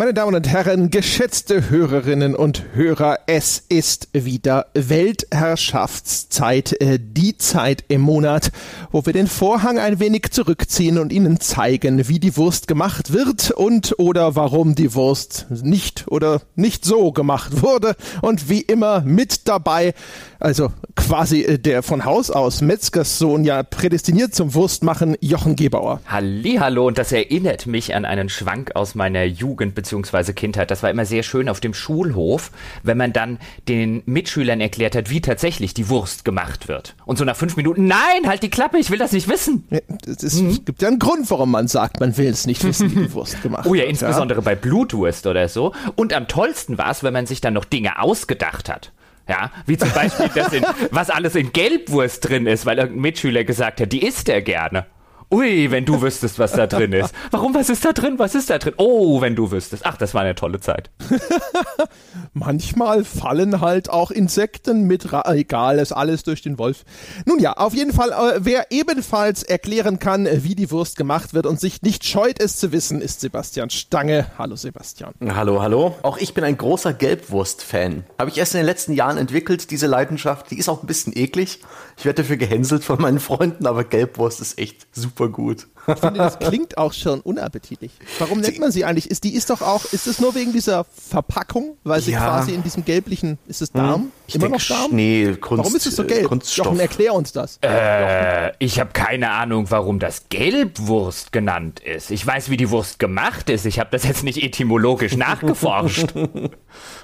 Meine Damen und Herren, geschätzte Hörerinnen und Hörer, es ist wieder Weltherrschaftszeit, äh, die Zeit im Monat, wo wir den Vorhang ein wenig zurückziehen und Ihnen zeigen, wie die Wurst gemacht wird und oder warum die Wurst nicht oder nicht so gemacht wurde und wie immer mit dabei, also quasi äh, der von Haus aus Metzgerssohn ja prädestiniert zum Wurstmachen, Jochen Gebauer. Hallihallo und das erinnert mich an einen Schwank aus meiner Jugend bzw. Kindheit. Das war immer sehr schön auf dem Schulhof, wenn man dann den Mitschülern erklärt hat, wie tatsächlich die Wurst gemacht wird. Und so nach fünf Minuten, nein, halt die Klappe, ich will das nicht wissen. Ja, es mhm. gibt ja einen Grund, warum man sagt, man will es nicht wissen, wie die Wurst gemacht wird. Oh ja, insbesondere ja? bei Blutwurst oder so. Und am tollsten war es, wenn man sich dann noch Dinge ausgedacht hat. Ja, wie zum Beispiel, in, was alles in Gelbwurst drin ist, weil irgendein Mitschüler gesagt hat, die isst er gerne. Ui, wenn du wüsstest, was da drin ist. Warum, was ist da drin? Was ist da drin? Oh, wenn du wüsstest. Ach, das war eine tolle Zeit. Manchmal fallen halt auch Insekten mit, Ra egal, ist alles durch den Wolf. Nun ja, auf jeden Fall, äh, wer ebenfalls erklären kann, wie die Wurst gemacht wird und sich nicht scheut, es zu wissen, ist Sebastian Stange. Hallo Sebastian. Hallo, hallo. Auch ich bin ein großer Gelbwurst-Fan. Habe ich erst in den letzten Jahren entwickelt, diese Leidenschaft. Die ist auch ein bisschen eklig. Ich werde dafür gehänselt von meinen Freunden, aber Gelbwurst ist echt super gut. Ich finde, das klingt auch schon unappetitlich. Warum nennt man sie eigentlich? Ist die ist doch auch, ist es nur wegen dieser Verpackung, weil sie ja. quasi in diesem gelblichen, ist es Darm? Hm, ich Immer noch Darm? Nee, Kunst, Warum ist es so gelb? Kunststoff. Jochen, erklär uns das. Äh, ich habe keine Ahnung, warum das Gelbwurst genannt ist. Ich weiß, wie die Wurst gemacht ist. Ich habe das jetzt nicht etymologisch nachgeforscht.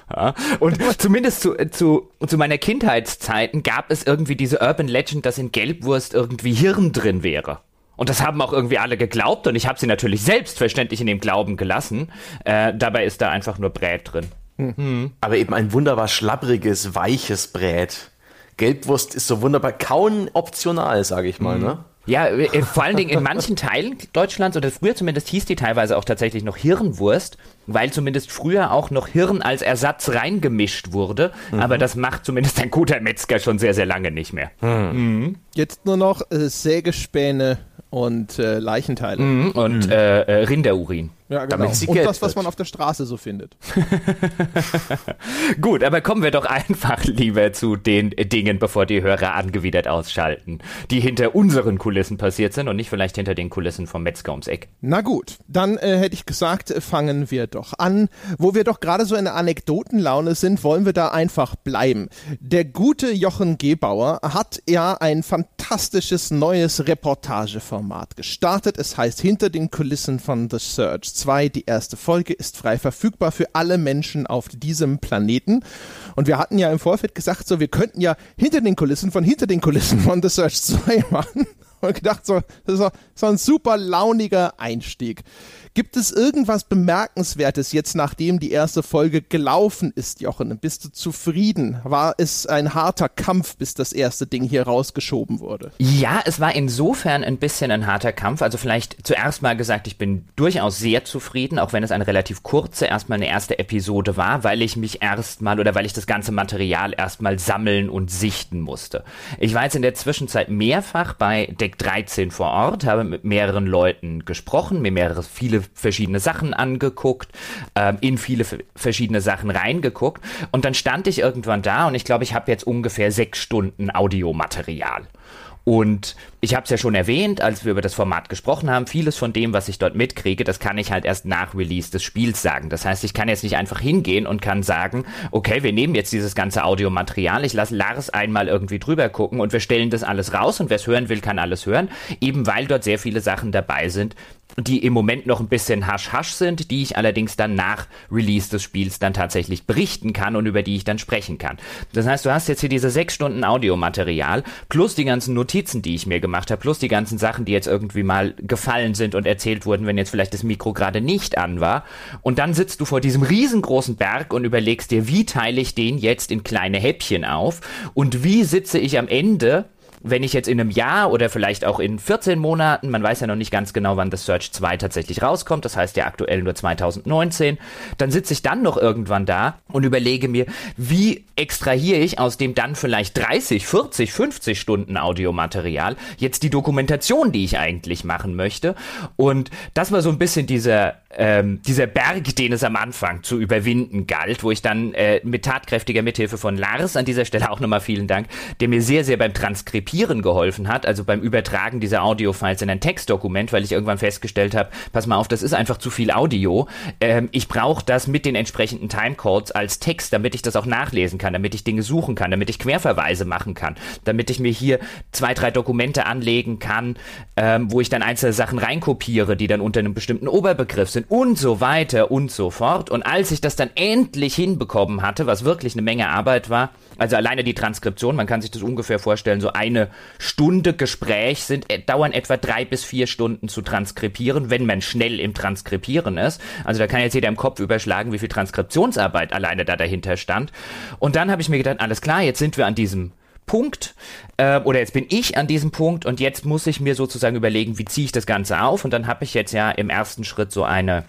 Ja, und zumindest zu, zu, zu meiner Kindheitszeiten gab es irgendwie diese Urban Legend, dass in Gelbwurst irgendwie Hirn drin wäre. Und das haben auch irgendwie alle geglaubt und ich habe sie natürlich selbstverständlich in dem Glauben gelassen. Äh, dabei ist da einfach nur Brät drin. Mhm. Aber eben ein wunderbar schlabbriges, weiches Brät. Gelbwurst ist so wunderbar kauen optional, sage ich mal, mhm. ne? Ja, äh, vor allen Dingen in manchen Teilen Deutschlands, oder früher zumindest hieß die teilweise auch tatsächlich noch Hirnwurst, weil zumindest früher auch noch Hirn als Ersatz reingemischt wurde. Mhm. Aber das macht zumindest ein guter Metzger schon sehr, sehr lange nicht mehr. Mhm. Jetzt nur noch äh, Sägespäne und äh, Leichenteile. Mhm, und mhm. Äh, äh, Rinderurin. Ja, genau. Und das, was man auf der Straße so findet. Gut, aber kommen wir doch einfach lieber zu den Dingen, bevor die Hörer angewidert ausschalten, die hinter unseren Kulissen passiert sind und nicht vielleicht hinter den Kulissen vom Metzger ums Eck. Na gut, dann äh, hätte ich gesagt, fangen wir doch an. Wo wir doch gerade so in der Anekdotenlaune sind, wollen wir da einfach bleiben. Der gute Jochen Gebauer hat ja ein fantastisches neues Reportageformat gestartet. Es heißt Hinter den Kulissen von The Search 2. Die erste Folge ist frei verfügbar für alle Menschen auf diesem Planeten. Und wir hatten ja im Vorfeld gesagt, so, wir könnten ja hinter den Kulissen von hinter den Kulissen von The Search 2 machen. Und gedacht, so, das ist so ein super launiger Einstieg. Gibt es irgendwas Bemerkenswertes jetzt, nachdem die erste Folge gelaufen ist, Jochen? Bist du zufrieden? War es ein harter Kampf, bis das erste Ding hier rausgeschoben wurde? Ja, es war insofern ein bisschen ein harter Kampf. Also vielleicht zuerst mal gesagt, ich bin durchaus sehr zufrieden, auch wenn es eine relativ kurze, erstmal eine erste Episode war, weil ich mich erstmal oder weil ich das ganze Material erstmal sammeln und sichten musste. Ich war jetzt in der Zwischenzeit mehrfach bei Deck 13 vor Ort, habe mit mehreren Leuten gesprochen, mir mehrere, viele verschiedene Sachen angeguckt, ähm, in viele verschiedene Sachen reingeguckt und dann stand ich irgendwann da und ich glaube, ich habe jetzt ungefähr sechs Stunden Audiomaterial. Und ich habe es ja schon erwähnt, als wir über das Format gesprochen haben, vieles von dem, was ich dort mitkriege, das kann ich halt erst nach Release des Spiels sagen. Das heißt, ich kann jetzt nicht einfach hingehen und kann sagen, okay, wir nehmen jetzt dieses ganze Audiomaterial, ich lasse Lars einmal irgendwie drüber gucken und wir stellen das alles raus und wer es hören will, kann alles hören, eben weil dort sehr viele Sachen dabei sind, die im Moment noch ein bisschen hasch-hasch sind, die ich allerdings dann nach Release des Spiels dann tatsächlich berichten kann und über die ich dann sprechen kann. Das heißt, du hast jetzt hier diese sechs Stunden Audiomaterial plus die ganzen Notizen, die ich mir gemacht habe, plus die ganzen Sachen, die jetzt irgendwie mal gefallen sind und erzählt wurden, wenn jetzt vielleicht das Mikro gerade nicht an war. Und dann sitzt du vor diesem riesengroßen Berg und überlegst dir, wie teile ich den jetzt in kleine Häppchen auf und wie sitze ich am Ende wenn ich jetzt in einem Jahr oder vielleicht auch in 14 Monaten, man weiß ja noch nicht ganz genau, wann das Search 2 tatsächlich rauskommt, das heißt ja aktuell nur 2019, dann sitze ich dann noch irgendwann da und überlege mir, wie extrahiere ich aus dem dann vielleicht 30, 40, 50 Stunden Audiomaterial jetzt die Dokumentation, die ich eigentlich machen möchte. Und das war so ein bisschen dieser, ähm, dieser Berg, den es am Anfang zu überwinden galt, wo ich dann äh, mit tatkräftiger Mithilfe von Lars, an dieser Stelle auch nochmal vielen Dank, der mir sehr, sehr beim Transkribieren geholfen hat, also beim Übertragen dieser Audiofiles in ein Textdokument, weil ich irgendwann festgestellt habe, pass mal auf, das ist einfach zu viel Audio. Ähm, ich brauche das mit den entsprechenden Timecodes als Text, damit ich das auch nachlesen kann, damit ich Dinge suchen kann, damit ich Querverweise machen kann, damit ich mir hier zwei, drei Dokumente anlegen kann, ähm, wo ich dann einzelne Sachen reinkopiere, die dann unter einem bestimmten Oberbegriff sind und so weiter und so fort. Und als ich das dann endlich hinbekommen hatte, was wirklich eine Menge Arbeit war, also alleine die Transkription, man kann sich das ungefähr vorstellen, so eine Stunde Gespräch sind, äh, dauern etwa drei bis vier Stunden zu transkribieren, wenn man schnell im Transkribieren ist. Also da kann jetzt jeder im Kopf überschlagen, wie viel Transkriptionsarbeit alleine da dahinter stand. Und dann habe ich mir gedacht, alles klar, jetzt sind wir an diesem Punkt. Äh, oder jetzt bin ich an diesem Punkt und jetzt muss ich mir sozusagen überlegen, wie ziehe ich das Ganze auf? Und dann habe ich jetzt ja im ersten Schritt so eine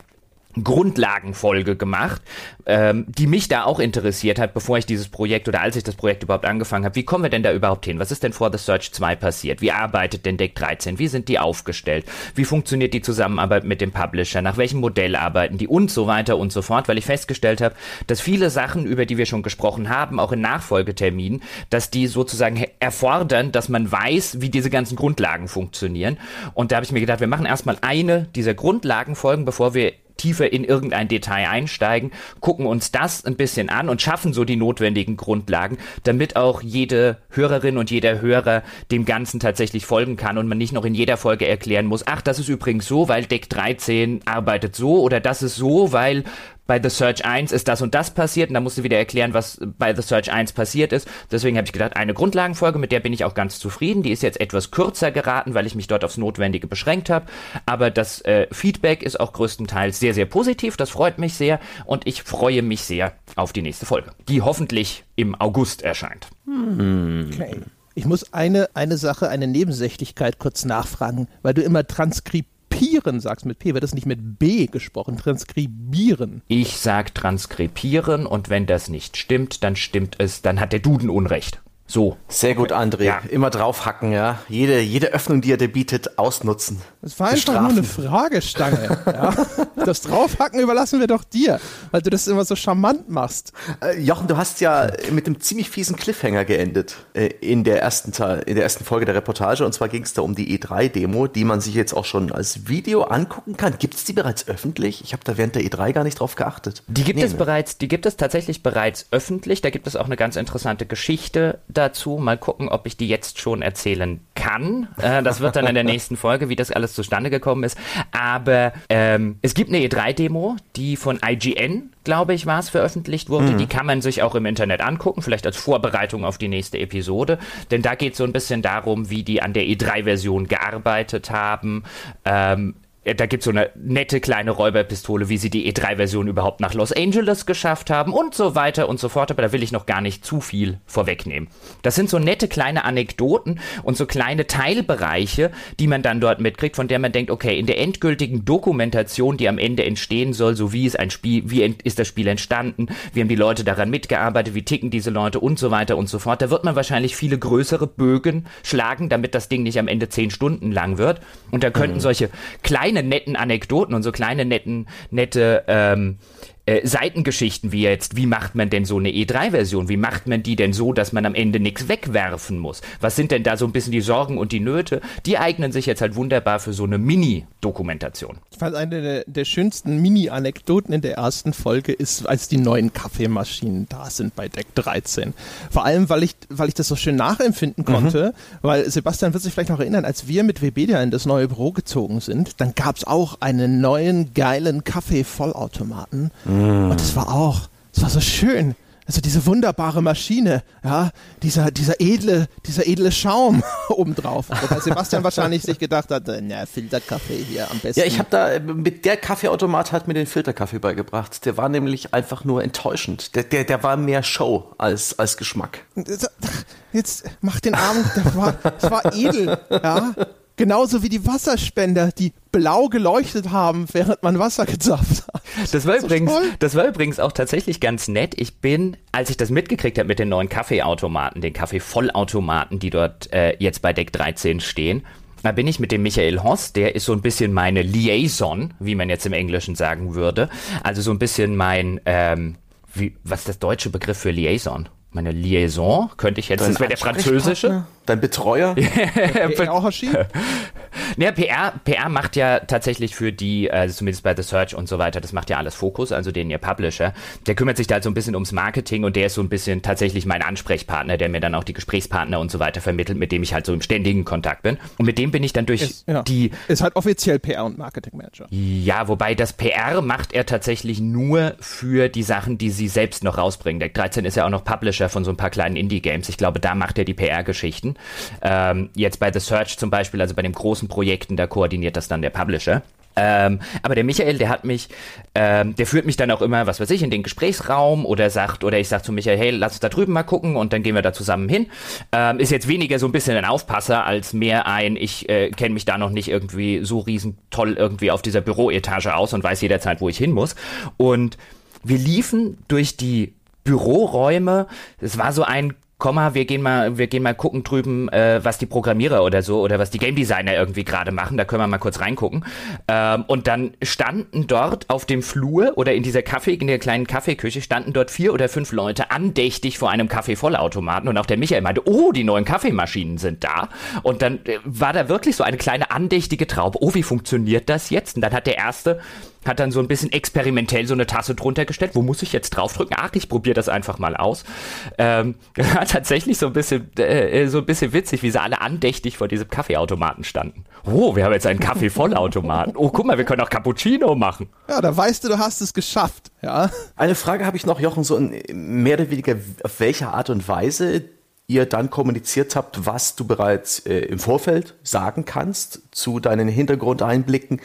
Grundlagenfolge gemacht, ähm, die mich da auch interessiert hat, bevor ich dieses Projekt oder als ich das Projekt überhaupt angefangen habe. Wie kommen wir denn da überhaupt hin? Was ist denn vor The Search 2 passiert? Wie arbeitet denn Deck 13? Wie sind die aufgestellt? Wie funktioniert die Zusammenarbeit mit dem Publisher? Nach welchem Modell arbeiten die? Und so weiter und so fort, weil ich festgestellt habe, dass viele Sachen, über die wir schon gesprochen haben, auch in Nachfolgeterminen, dass die sozusagen erfordern, dass man weiß, wie diese ganzen Grundlagen funktionieren. Und da habe ich mir gedacht, wir machen erstmal eine dieser Grundlagenfolgen, bevor wir tiefer in irgendein Detail einsteigen, gucken uns das ein bisschen an und schaffen so die notwendigen Grundlagen, damit auch jede Hörerin und jeder Hörer dem Ganzen tatsächlich folgen kann und man nicht noch in jeder Folge erklären muss, ach, das ist übrigens so, weil Deck 13 arbeitet so oder das ist so, weil bei The Search 1 ist das und das passiert und dann musst du wieder erklären, was bei The Search 1 passiert ist. Deswegen habe ich gedacht, eine Grundlagenfolge, mit der bin ich auch ganz zufrieden. Die ist jetzt etwas kürzer geraten, weil ich mich dort aufs Notwendige beschränkt habe. Aber das äh, Feedback ist auch größtenteils sehr, sehr positiv. Das freut mich sehr und ich freue mich sehr auf die nächste Folge, die hoffentlich im August erscheint. Hm. Okay. Ich muss eine, eine Sache, eine Nebensächlichkeit kurz nachfragen, weil du immer transkribierst transkribieren sagst mit P, wird das nicht mit B gesprochen, transkribieren. Ich sag transkribieren und wenn das nicht stimmt, dann stimmt es, dann hat der Duden Unrecht. So. Sehr gut, André. Ja. Immer draufhacken, ja. Jede, jede Öffnung, die er dir bietet, ausnutzen. Es war einfach nur eine Fragestange. ja. Das Draufhacken überlassen wir doch dir, weil du das immer so charmant machst. Äh, Jochen, du hast ja mit einem ziemlich fiesen Cliffhanger geendet äh, in, der ersten, in der ersten Folge der Reportage. Und zwar ging es da um die E3-Demo, die man sich jetzt auch schon als Video angucken kann. Gibt es die bereits öffentlich? Ich habe da während der E3 gar nicht drauf geachtet. Die gibt nee, es bereits, die gibt es tatsächlich bereits öffentlich. Da gibt es auch eine ganz interessante Geschichte dazu. Mal gucken, ob ich die jetzt schon erzählen kann. Äh, das wird dann in der nächsten Folge, wie das alles zustande gekommen ist. Aber ähm, es gibt eine E3-Demo, die von IGN, glaube ich, war es, veröffentlicht wurde. Mhm. Die kann man sich auch im Internet angucken, vielleicht als Vorbereitung auf die nächste Episode. Denn da geht es so ein bisschen darum, wie die an der E3-Version gearbeitet haben. Ähm, da gibt es so eine nette kleine Räuberpistole, wie sie die E3-Version überhaupt nach Los Angeles geschafft haben und so weiter und so fort. Aber da will ich noch gar nicht zu viel vorwegnehmen. Das sind so nette kleine Anekdoten und so kleine Teilbereiche, die man dann dort mitkriegt, von der man denkt, okay, in der endgültigen Dokumentation, die am Ende entstehen soll, so wie ist ein Spiel, wie ist das Spiel entstanden, wie haben die Leute daran mitgearbeitet, wie ticken diese Leute und so weiter und so fort. Da wird man wahrscheinlich viele größere Bögen schlagen, damit das Ding nicht am Ende zehn Stunden lang wird. Und da könnten mhm. solche kleinen kleine netten Anekdoten und so kleine netten, nette ähm, äh, Seitengeschichten wie jetzt, wie macht man denn so eine E3-Version? Wie macht man die denn so, dass man am Ende nichts wegwerfen muss? Was sind denn da so ein bisschen die Sorgen und die Nöte? Die eignen sich jetzt halt wunderbar für so eine Mini-Dokumentation. Ich fand eine der, der schönsten Mini-Anekdoten in der ersten Folge ist, als die neuen Kaffeemaschinen da sind bei Deck 13. Vor allem, weil ich, weil ich das so schön nachempfinden konnte, mhm. weil Sebastian wird sich vielleicht noch erinnern, als wir mit Webedia in das neue Büro gezogen sind, dann gab es auch einen neuen geilen Kaffee-Vollautomaten. Mhm. Mm. Und das war auch, das war so schön. also diese wunderbare Maschine, ja, dieser, dieser edle, dieser edle Schaum obendrauf. Wobei Sebastian wahrscheinlich sich gedacht hat, na, Filterkaffee hier am besten. Ja, ich habe da, mit der Kaffeeautomat hat mir den Filterkaffee beigebracht. Der war nämlich einfach nur enttäuschend. Der, der, der war mehr Show als, als Geschmack. Jetzt mach den Arm, das war, das war edel, ja. Genauso wie die Wasserspender, die blau geleuchtet haben, während man Wasser gezapft hat. Das war, übrigens, das war übrigens auch tatsächlich ganz nett. Ich bin, als ich das mitgekriegt habe mit den neuen Kaffeeautomaten, den Kaffeevollautomaten, die dort äh, jetzt bei Deck 13 stehen, da bin ich mit dem Michael Hoss, der ist so ein bisschen meine Liaison, wie man jetzt im Englischen sagen würde. Also so ein bisschen mein, ähm, wie, was ist das deutsche Begriff für Liaison? Meine Liaison könnte ich jetzt, Dein das wäre der französische. Dein Betreuer? PR ja, PR, PR macht ja tatsächlich für die, also zumindest bei The Search und so weiter, das macht ja alles Fokus, also den ihr Publisher. Der kümmert sich da halt so ein bisschen ums Marketing und der ist so ein bisschen tatsächlich mein Ansprechpartner, der mir dann auch die Gesprächspartner und so weiter vermittelt, mit dem ich halt so im ständigen Kontakt bin. Und mit dem bin ich dann durch ist, ja. die. Ist halt offiziell PR und Marketingmanager. Ja, wobei das PR macht er tatsächlich nur für die Sachen, die sie selbst noch rausbringen. Deck 13 ist ja auch noch Publisher von so ein paar kleinen Indie-Games. Ich glaube, da macht er die PR-Geschichten. Ähm, jetzt bei The Search zum Beispiel, also bei den großen Projekten, da koordiniert das dann der Publisher. Ähm, aber der Michael, der hat mich, ähm, der führt mich dann auch immer, was weiß ich, in den Gesprächsraum oder sagt, oder ich sag zu Michael, hey, lass uns da drüben mal gucken und dann gehen wir da zusammen hin. Ähm, ist jetzt weniger so ein bisschen ein Aufpasser als mehr ein, ich äh, kenne mich da noch nicht irgendwie so riesen toll irgendwie auf dieser Büroetage aus und weiß jederzeit, wo ich hin muss. Und wir liefen durch die Büroräume. Es war so ein komm mal, wir gehen mal, wir gehen mal gucken drüben, äh, was die Programmierer oder so oder was die Game Designer irgendwie gerade machen. Da können wir mal kurz reingucken. Ähm, und dann standen dort auf dem Flur oder in dieser Kaffee, in der kleinen Kaffeeküche standen dort vier oder fünf Leute andächtig vor einem Kaffeevollautomaten und auch der Michael meinte, oh, die neuen Kaffeemaschinen sind da. Und dann äh, war da wirklich so eine kleine andächtige Traube. Oh, wie funktioniert das jetzt? Und dann hat der erste hat dann so ein bisschen experimentell so eine Tasse drunter gestellt. Wo muss ich jetzt draufdrücken? Ach, ich probiere das einfach mal aus. Ähm, tatsächlich so ein bisschen, äh, so ein bisschen witzig, wie sie alle andächtig vor diesem Kaffeeautomaten standen. Oh, wir haben jetzt einen Kaffeevollautomaten. Oh, guck mal, wir können auch Cappuccino machen. Ja, da weißt du, du hast es geschafft. Ja. Eine Frage habe ich noch, Jochen, so in, mehr oder weniger, auf welche Art und Weise ihr dann kommuniziert habt, was du bereits äh, im Vorfeld sagen kannst zu deinen Hintergrundeinblicken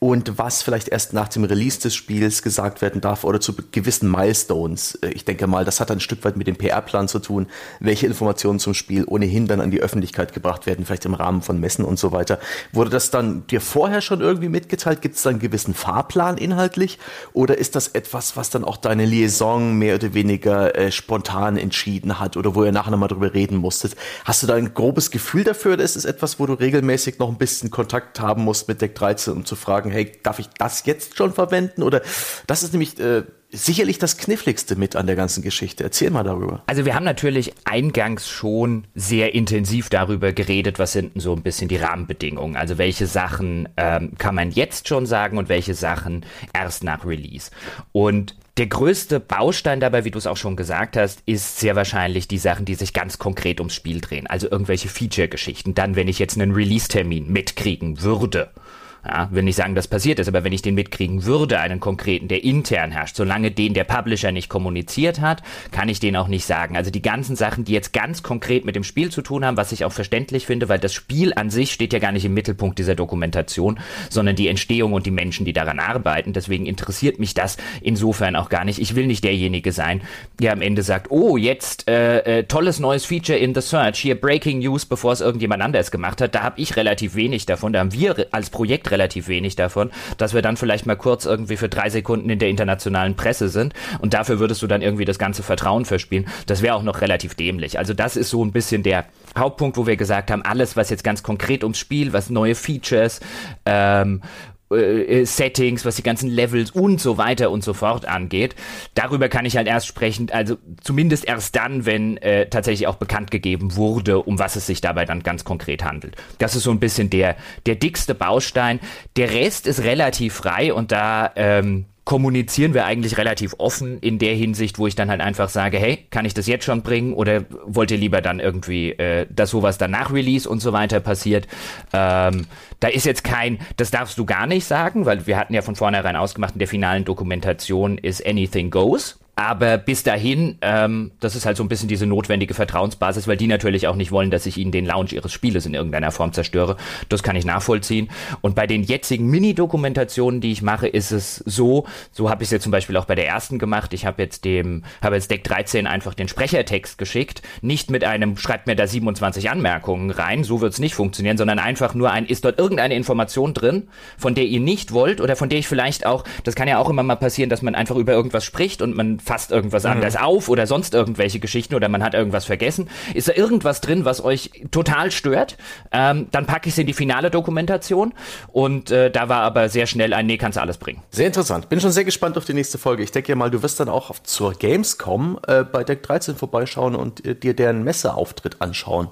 und was vielleicht erst nach dem Release des Spiels gesagt werden darf oder zu gewissen Milestones. Äh, ich denke mal, das hat ein Stück weit mit dem PR-Plan zu tun, welche Informationen zum Spiel ohnehin dann an die Öffentlichkeit gebracht werden, vielleicht im Rahmen von Messen und so weiter. Wurde das dann dir vorher schon irgendwie mitgeteilt? Gibt es da einen gewissen Fahrplan inhaltlich? Oder ist das etwas, was dann auch deine Liaison mehr oder weniger äh, spontan entschieden hat oder wo ihr nachher nochmal drüber reden musstet? Hast du da ein grobes Gefühl dafür oder ist es etwas, wo du regelmäßig noch ein bisschen Kontakt haben musst mit Deck 13, um zu fragen, hey, darf ich das jetzt schon verwenden? Oder das ist nämlich äh, sicherlich das Kniffligste mit an der ganzen Geschichte. Erzähl mal darüber. Also wir haben natürlich eingangs schon sehr intensiv darüber geredet, was sind denn so ein bisschen die Rahmenbedingungen. Also welche Sachen ähm, kann man jetzt schon sagen und welche Sachen erst nach Release. Und der größte Baustein dabei, wie du es auch schon gesagt hast, ist sehr wahrscheinlich die Sachen, die sich ganz konkret ums Spiel drehen. Also irgendwelche Feature-Geschichten. Dann, wenn ich jetzt einen Release-Termin mitkriegen würde ja, will nicht sagen, dass passiert ist, aber wenn ich den mitkriegen würde, einen konkreten, der intern herrscht, solange den der Publisher nicht kommuniziert hat, kann ich den auch nicht sagen. Also die ganzen Sachen, die jetzt ganz konkret mit dem Spiel zu tun haben, was ich auch verständlich finde, weil das Spiel an sich steht ja gar nicht im Mittelpunkt dieser Dokumentation, sondern die Entstehung und die Menschen, die daran arbeiten. Deswegen interessiert mich das insofern auch gar nicht. Ich will nicht derjenige sein, der am Ende sagt, oh, jetzt äh, äh, tolles neues Feature in The Search, hier Breaking News, bevor es irgendjemand anders gemacht hat. Da habe ich relativ wenig davon. Da haben wir als Projekt relativ wenig davon, dass wir dann vielleicht mal kurz irgendwie für drei Sekunden in der internationalen Presse sind und dafür würdest du dann irgendwie das ganze Vertrauen verspielen. Das wäre auch noch relativ dämlich. Also das ist so ein bisschen der Hauptpunkt, wo wir gesagt haben, alles, was jetzt ganz konkret ums Spiel, was neue Features, ähm, äh, Settings, was die ganzen Levels und so weiter und so fort angeht. Darüber kann ich halt erst sprechen, also zumindest erst dann, wenn äh, tatsächlich auch bekannt gegeben wurde, um was es sich dabei dann ganz konkret handelt. Das ist so ein bisschen der, der dickste Baustein. Der Rest ist relativ frei und da ähm, kommunizieren wir eigentlich relativ offen in der Hinsicht, wo ich dann halt einfach sage, hey, kann ich das jetzt schon bringen oder wollt ihr lieber dann irgendwie, äh, dass sowas dann nach Release und so weiter passiert? Ähm, da ist jetzt kein, das darfst du gar nicht sagen, weil wir hatten ja von vornherein ausgemacht, in der finalen Dokumentation ist Anything Goes. Aber bis dahin, ähm, das ist halt so ein bisschen diese notwendige Vertrauensbasis, weil die natürlich auch nicht wollen, dass ich ihnen den Launch ihres Spieles in irgendeiner Form zerstöre. Das kann ich nachvollziehen. Und bei den jetzigen Mini-Dokumentationen, die ich mache, ist es so, so habe ich es jetzt zum Beispiel auch bei der ersten gemacht. Ich habe jetzt dem, habe jetzt Deck 13 einfach den Sprechertext geschickt, nicht mit einem, schreibt mir da 27 Anmerkungen rein, so wird es nicht funktionieren, sondern einfach nur ein, ist dort irgendeine Information drin, von der ihr nicht wollt oder von der ich vielleicht auch, das kann ja auch immer mal passieren, dass man einfach über irgendwas spricht und man fasst irgendwas mhm. anders auf oder sonst irgendwelche Geschichten oder man hat irgendwas vergessen. Ist da irgendwas drin, was euch total stört? Ähm, dann packe ich es in die finale Dokumentation und äh, da war aber sehr schnell ein Nee, kannst du alles bringen. Sehr interessant. Bin schon sehr gespannt auf die nächste Folge. Ich denke ja mal, du wirst dann auch auf, zur Gamescom äh, bei Deck 13 vorbeischauen und äh, dir deren Messeauftritt anschauen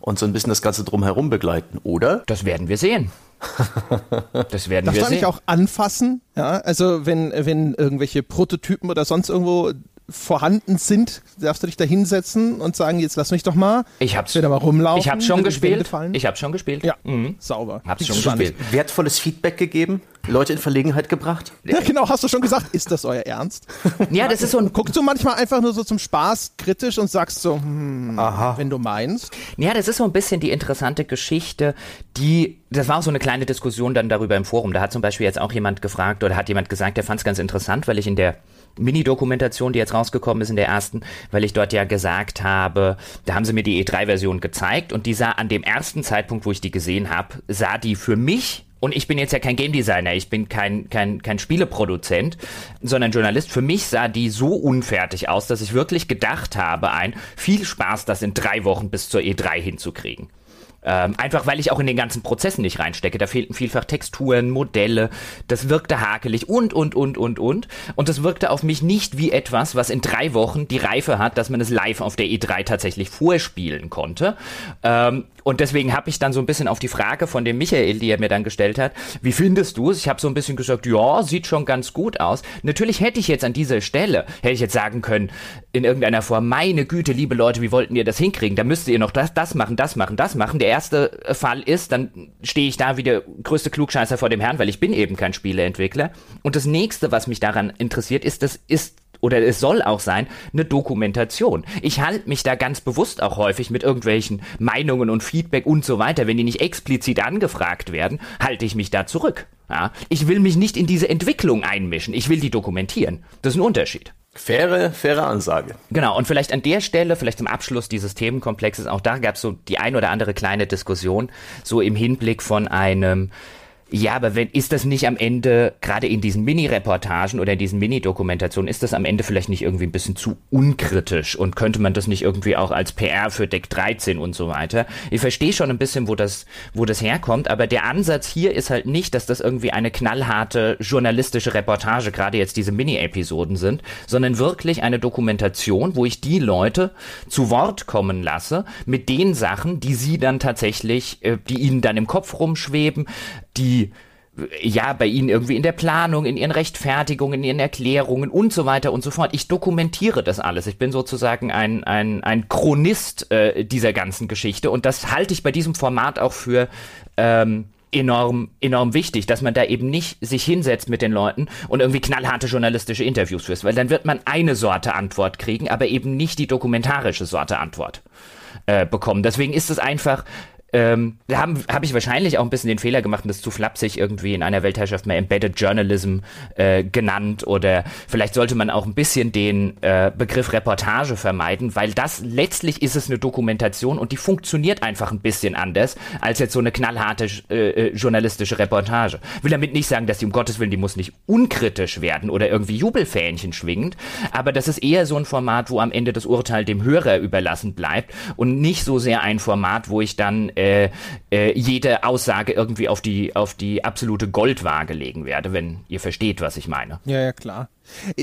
und so ein bisschen das Ganze drumherum begleiten, oder? Das werden wir sehen. Das werden Darf wir sehen. Darf ich auch anfassen? Ja, also wenn, wenn irgendwelche Prototypen oder sonst irgendwo vorhanden sind, darfst du dich da hinsetzen und sagen, jetzt lass mich doch mal. Ich hab's. Wieder mal rumlaufen. Ich hab's schon gespielt. Ich hab's schon gespielt. Ja, mhm. sauber. Hab's schon gespielt. Wertvolles Feedback gegeben? Leute in Verlegenheit gebracht? Ja, genau, hast du schon gesagt, ist das euer Ernst? ja, das ist so ein. Guckst du manchmal einfach nur so zum Spaß kritisch und sagst so, hm, Aha. wenn du meinst? Ja, das ist so ein bisschen die interessante Geschichte, die, das war auch so eine kleine Diskussion dann darüber im Forum. Da hat zum Beispiel jetzt auch jemand gefragt oder hat jemand gesagt, der fand es ganz interessant, weil ich in der Mini-Dokumentation, die jetzt rausgekommen ist in der ersten, weil ich dort ja gesagt habe, da haben sie mir die E3-Version gezeigt und die sah an dem ersten Zeitpunkt, wo ich die gesehen habe, sah die für mich und ich bin jetzt ja kein Game Designer, ich bin kein, kein, kein Spieleproduzent, sondern Journalist. Für mich sah die so unfertig aus, dass ich wirklich gedacht habe, ein viel Spaß, das in drei Wochen bis zur E3 hinzukriegen. Ähm, einfach weil ich auch in den ganzen Prozessen nicht reinstecke. Da fehlten vielfach Texturen, Modelle, das wirkte hakelig und, und, und, und, und. Und das wirkte auf mich nicht wie etwas, was in drei Wochen die Reife hat, dass man es live auf der E3 tatsächlich vorspielen konnte. Ähm, und deswegen habe ich dann so ein bisschen auf die Frage von dem Michael, die er mir dann gestellt hat, wie findest du es? Ich habe so ein bisschen gesagt, ja, sieht schon ganz gut aus. Natürlich hätte ich jetzt an dieser Stelle, hätte ich jetzt sagen können, in irgendeiner Form, meine Güte, liebe Leute, wie wollten ihr das hinkriegen? Da müsst ihr noch das, das machen, das machen, das machen. Der erste Fall ist, dann stehe ich da wie der größte Klugscheißer vor dem Herrn, weil ich bin eben kein Spieleentwickler. Und das nächste, was mich daran interessiert, ist, das ist oder es soll auch sein, eine Dokumentation. Ich halte mich da ganz bewusst auch häufig mit irgendwelchen Meinungen und Feedback und so weiter. Wenn die nicht explizit angefragt werden, halte ich mich da zurück. Ja? Ich will mich nicht in diese Entwicklung einmischen. Ich will die dokumentieren. Das ist ein Unterschied. Faire, faire Ansage. Genau, und vielleicht an der Stelle, vielleicht zum Abschluss dieses Themenkomplexes, auch da gab es so die ein oder andere kleine Diskussion, so im Hinblick von einem ja, aber wenn, ist das nicht am Ende, gerade in diesen Mini-Reportagen oder in diesen Mini-Dokumentationen, ist das am Ende vielleicht nicht irgendwie ein bisschen zu unkritisch und könnte man das nicht irgendwie auch als PR für Deck 13 und so weiter? Ich verstehe schon ein bisschen, wo das, wo das herkommt, aber der Ansatz hier ist halt nicht, dass das irgendwie eine knallharte journalistische Reportage, gerade jetzt diese Mini-Episoden sind, sondern wirklich eine Dokumentation, wo ich die Leute zu Wort kommen lasse mit den Sachen, die sie dann tatsächlich, äh, die ihnen dann im Kopf rumschweben, die ja, bei ihnen irgendwie in der Planung, in ihren Rechtfertigungen, in ihren Erklärungen und so weiter und so fort. Ich dokumentiere das alles. Ich bin sozusagen ein, ein, ein Chronist äh, dieser ganzen Geschichte und das halte ich bei diesem Format auch für ähm, enorm, enorm wichtig, dass man da eben nicht sich hinsetzt mit den Leuten und irgendwie knallharte journalistische Interviews führt, weil dann wird man eine Sorte Antwort kriegen, aber eben nicht die dokumentarische Sorte Antwort äh, bekommen. Deswegen ist es einfach ähm, da habe hab ich wahrscheinlich auch ein bisschen den Fehler gemacht und das zu flapsig irgendwie in einer Weltherrschaft mehr Embedded Journalism äh, genannt oder vielleicht sollte man auch ein bisschen den äh, Begriff Reportage vermeiden, weil das letztlich ist es eine Dokumentation und die funktioniert einfach ein bisschen anders als jetzt so eine knallharte äh, äh, journalistische Reportage. Will damit nicht sagen, dass die um Gottes Willen, die muss nicht unkritisch werden oder irgendwie Jubelfähnchen schwingend, aber das ist eher so ein Format, wo am Ende das Urteil dem Hörer überlassen bleibt und nicht so sehr ein Format, wo ich dann äh, äh, jede Aussage irgendwie auf die, auf die absolute Goldwaage legen werde, wenn ihr versteht, was ich meine. Ja, ja, klar.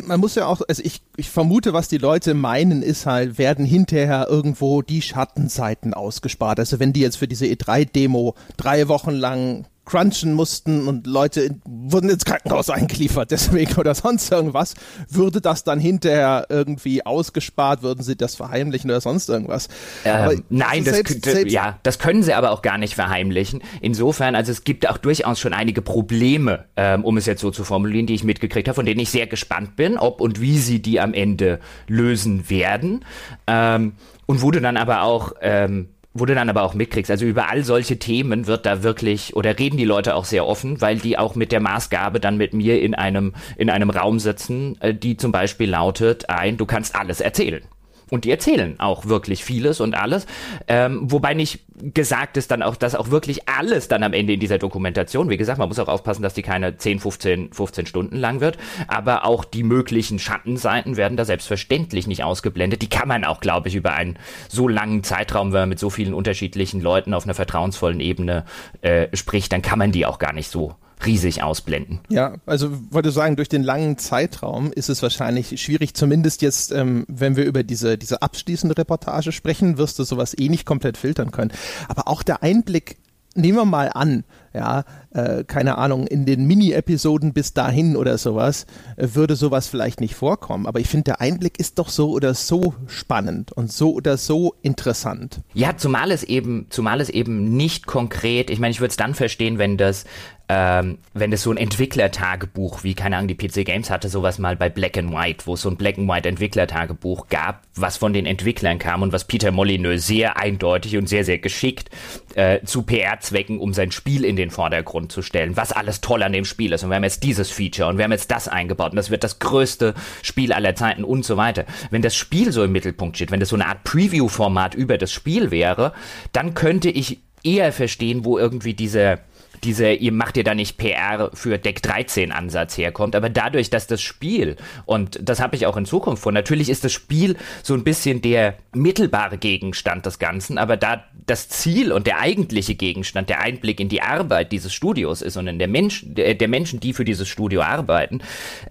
Man muss ja auch, also ich, ich vermute, was die Leute meinen, ist halt, werden hinterher irgendwo die Schattenseiten ausgespart. Also wenn die jetzt für diese E3-Demo drei Wochen lang crunchen mussten und Leute wurden ins Krankenhaus eingeliefert, deswegen oder sonst irgendwas, würde das dann hinterher irgendwie ausgespart, würden sie das verheimlichen oder sonst irgendwas? Ähm, nein, das, selbst, selbst ja, das können sie aber auch gar nicht verheimlichen. Insofern, also es gibt auch durchaus schon einige Probleme, ähm, um es jetzt so zu formulieren, die ich mitgekriegt habe, von denen ich sehr gespannt bin, ob und wie sie die am Ende lösen werden. Ähm, und wurde dann aber auch ähm, wo du dann aber auch mitkriegst. Also über all solche Themen wird da wirklich oder reden die Leute auch sehr offen, weil die auch mit der Maßgabe dann mit mir in einem in einem Raum sitzen, äh, die zum Beispiel lautet ein, du kannst alles erzählen. Und die erzählen auch wirklich vieles und alles. Ähm, wobei nicht gesagt ist dann auch, dass auch wirklich alles dann am Ende in dieser Dokumentation, wie gesagt, man muss auch aufpassen, dass die keine 10, 15, 15 Stunden lang wird, aber auch die möglichen Schattenseiten werden da selbstverständlich nicht ausgeblendet. Die kann man auch, glaube ich, über einen so langen Zeitraum, wenn man mit so vielen unterschiedlichen Leuten auf einer vertrauensvollen Ebene äh, spricht, dann kann man die auch gar nicht so riesig ausblenden. Ja, also wollte sagen, durch den langen Zeitraum ist es wahrscheinlich schwierig, zumindest jetzt, ähm, wenn wir über diese, diese abschließende Reportage sprechen, wirst du sowas eh nicht komplett filtern können. Aber auch der Einblick, nehmen wir mal an, ja, äh, keine Ahnung, in den Mini-Episoden bis dahin oder sowas, äh, würde sowas vielleicht nicht vorkommen. Aber ich finde, der Einblick ist doch so oder so spannend und so oder so interessant. Ja, zumal es eben, zumal es eben nicht konkret, ich meine, ich würde es dann verstehen, wenn das ähm, wenn es so ein Entwicklertagebuch, wie keine Ahnung, die PC Games hatte sowas mal bei Black and White, wo es so ein Black and White Entwicklertagebuch gab, was von den Entwicklern kam und was Peter Molyneux sehr eindeutig und sehr, sehr geschickt äh, zu PR-Zwecken, um sein Spiel in den Vordergrund zu stellen, was alles toll an dem Spiel ist. Und wir haben jetzt dieses Feature und wir haben jetzt das eingebaut und das wird das größte Spiel aller Zeiten und so weiter. Wenn das Spiel so im Mittelpunkt steht, wenn das so eine Art Preview-Format über das Spiel wäre, dann könnte ich eher verstehen, wo irgendwie diese diese, ihr macht ihr da nicht PR für Deck 13 Ansatz herkommt, aber dadurch, dass das Spiel, und das habe ich auch in Zukunft vor, natürlich ist das Spiel so ein bisschen der mittelbare Gegenstand des Ganzen, aber da das Ziel und der eigentliche Gegenstand, der Einblick in die Arbeit dieses Studios ist und in der, Mensch, der, der Menschen, die für dieses Studio arbeiten,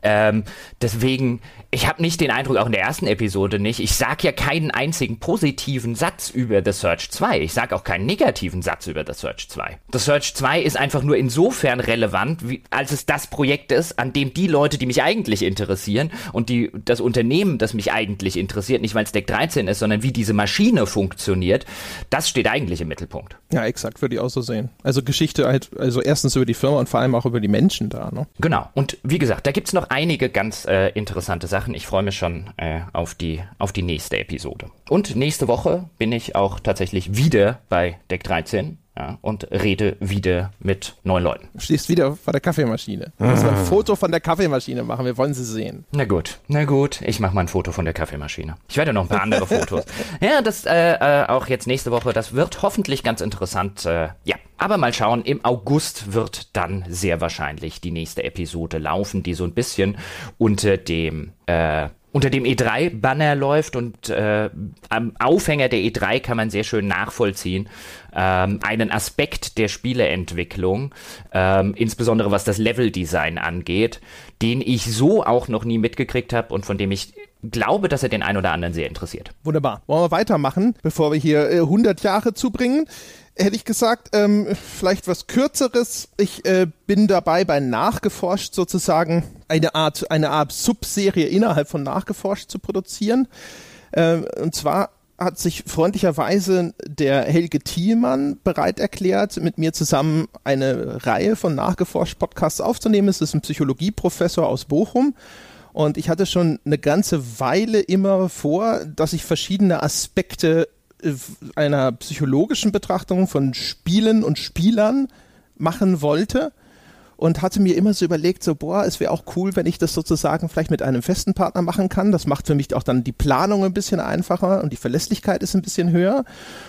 ähm, deswegen, ich habe nicht den Eindruck, auch in der ersten Episode nicht, ich sage ja keinen einzigen positiven Satz über The Search 2, ich sage auch keinen negativen Satz über The Search 2. The Search 2 ist einfach nur insofern relevant, wie, als es das Projekt ist, an dem die Leute, die mich eigentlich interessieren und die, das Unternehmen, das mich eigentlich interessiert, nicht weil es Deck 13 ist, sondern wie diese Maschine funktioniert, das steht eigentlich im Mittelpunkt. Ja, exakt, würde ich auch so sehen. Also Geschichte halt, also erstens über die Firma und vor allem auch über die Menschen da, ne? Genau. Und wie gesagt, da gibt es noch einige ganz äh, interessante Sachen. Ich freue mich schon äh, auf, die, auf die nächste Episode. Und nächste Woche bin ich auch tatsächlich wieder bei Deck 13 ja, und rede wieder mit neun Leuten. Du stehst wieder vor der Kaffeemaschine. Du musst ein Foto von der Kaffeemaschine machen, wir wollen sie sehen. Na gut, na gut, ich mache mal ein Foto von der Kaffeemaschine. Ich werde noch ein paar andere Fotos. Ja, das äh, äh, auch jetzt nächste Woche, das wird hoffentlich ganz interessant. Äh, ja, aber mal schauen, im August wird dann sehr wahrscheinlich die nächste Episode laufen, die so ein bisschen unter dem äh, unter dem E3-Banner läuft und äh, am Aufhänger der E3 kann man sehr schön nachvollziehen, ähm, einen Aspekt der Spieleentwicklung, ähm, insbesondere was das Leveldesign angeht, den ich so auch noch nie mitgekriegt habe und von dem ich glaube, dass er den einen oder anderen sehr interessiert. Wunderbar. Wollen wir weitermachen, bevor wir hier äh, 100 Jahre zubringen? hätte ich gesagt, ähm, vielleicht was Kürzeres. Ich äh, bin dabei bei Nachgeforscht sozusagen eine Art, eine Art Subserie innerhalb von Nachgeforscht zu produzieren. Äh, und zwar hat sich freundlicherweise der Helge Thielmann bereit erklärt, mit mir zusammen eine Reihe von Nachgeforscht-Podcasts aufzunehmen. Es ist ein Psychologieprofessor aus Bochum. Und ich hatte schon eine ganze Weile immer vor, dass ich verschiedene Aspekte äh, einer psychologischen Betrachtung von Spielen und Spielern machen wollte und hatte mir immer so überlegt, so, boah, es wäre auch cool, wenn ich das sozusagen vielleicht mit einem festen Partner machen kann. Das macht für mich auch dann die Planung ein bisschen einfacher und die Verlässlichkeit ist ein bisschen höher.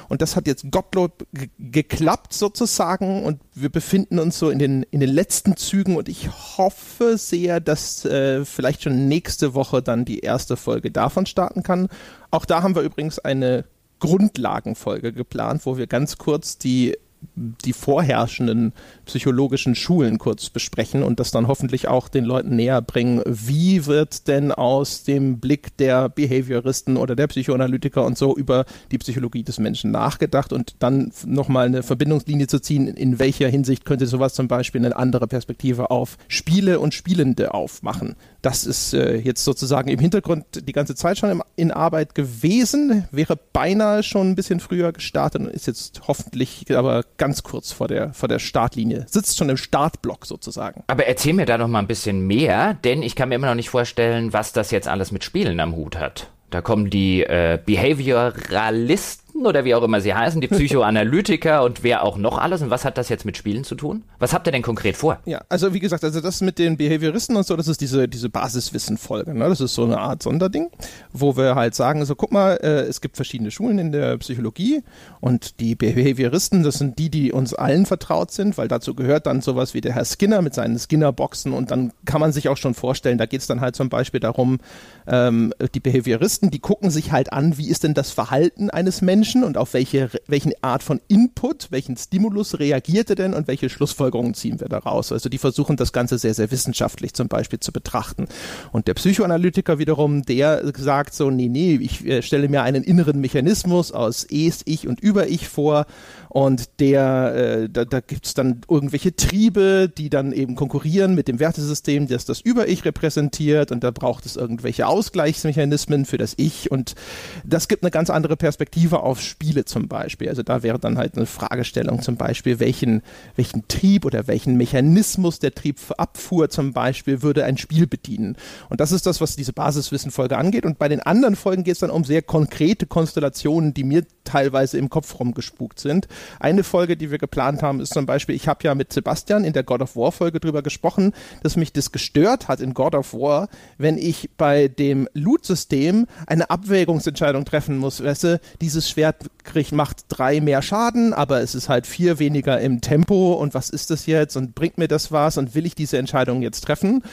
Und das hat jetzt Gottlob geklappt sozusagen und wir befinden uns so in den, in den letzten Zügen und ich hoffe sehr, dass äh, vielleicht schon nächste Woche dann die erste Folge davon starten kann. Auch da haben wir übrigens eine Grundlagenfolge geplant, wo wir ganz kurz die die vorherrschenden psychologischen Schulen kurz besprechen und das dann hoffentlich auch den Leuten näher bringen. Wie wird denn aus dem Blick der Behavioristen oder der Psychoanalytiker und so über die Psychologie des Menschen nachgedacht und dann nochmal eine Verbindungslinie zu ziehen, in welcher Hinsicht könnte sowas zum Beispiel eine andere Perspektive auf Spiele und Spielende aufmachen. Das ist äh, jetzt sozusagen im Hintergrund die ganze Zeit schon in Arbeit gewesen, wäre beinahe schon ein bisschen früher gestartet und ist jetzt hoffentlich aber ganz kurz vor der, vor der Startlinie. Sitzt schon im Startblock sozusagen. Aber erzähl mir da noch mal ein bisschen mehr, denn ich kann mir immer noch nicht vorstellen, was das jetzt alles mit Spielen am Hut hat. Da kommen die äh, Behavioralisten Psychoanalysten oder wie auch immer sie heißen, die Psychoanalytiker und wer auch noch alles. Und was hat das jetzt mit Spielen zu tun? Was habt ihr denn konkret vor? Ja, also wie gesagt, also das mit den Behavioristen und so, das ist diese, diese Basiswissen-Folge. Ne? Das ist so eine Art Sonderding, wo wir halt sagen, also guck mal, äh, es gibt verschiedene Schulen in der Psychologie und die Behavioristen, das sind die, die uns allen vertraut sind, weil dazu gehört dann sowas wie der Herr Skinner mit seinen Skinner-Boxen und dann kann man sich auch schon vorstellen, da geht es dann halt zum Beispiel darum, ähm, die Behavioristen, die gucken sich halt an, wie ist denn das Verhalten eines Menschen Menschen und auf welche, welchen Art von Input, welchen Stimulus reagiert er denn und welche Schlussfolgerungen ziehen wir daraus. Also die versuchen das Ganze sehr, sehr wissenschaftlich zum Beispiel zu betrachten. Und der Psychoanalytiker wiederum, der sagt so, nee, nee, ich äh, stelle mir einen inneren Mechanismus aus Es, Ich und Über-Ich vor und der, äh, da, da gibt es dann irgendwelche Triebe, die dann eben konkurrieren mit dem Wertesystem, das das Über-Ich repräsentiert und da braucht es irgendwelche Ausgleichsmechanismen für das Ich und das gibt eine ganz andere Perspektive auf Spiele zum Beispiel. Also da wäre dann halt eine Fragestellung zum Beispiel, welchen, welchen Trieb oder welchen Mechanismus der Triebabfuhr zum Beispiel würde ein Spiel bedienen. Und das ist das, was diese Basiswissenfolge angeht. Und bei den anderen Folgen geht es dann um sehr konkrete Konstellationen, die mir teilweise im Kopf rumgespukt sind. Eine Folge, die wir geplant haben, ist zum Beispiel, ich habe ja mit Sebastian in der God of War Folge drüber gesprochen, dass mich das gestört hat in God of War, wenn ich bei dem Loot-System eine Abwägungsentscheidung treffen muss. Weißt du, dieses Schwert kriegt, macht drei mehr Schaden, aber es ist halt vier weniger im Tempo und was ist das jetzt und bringt mir das was und will ich diese Entscheidung jetzt treffen?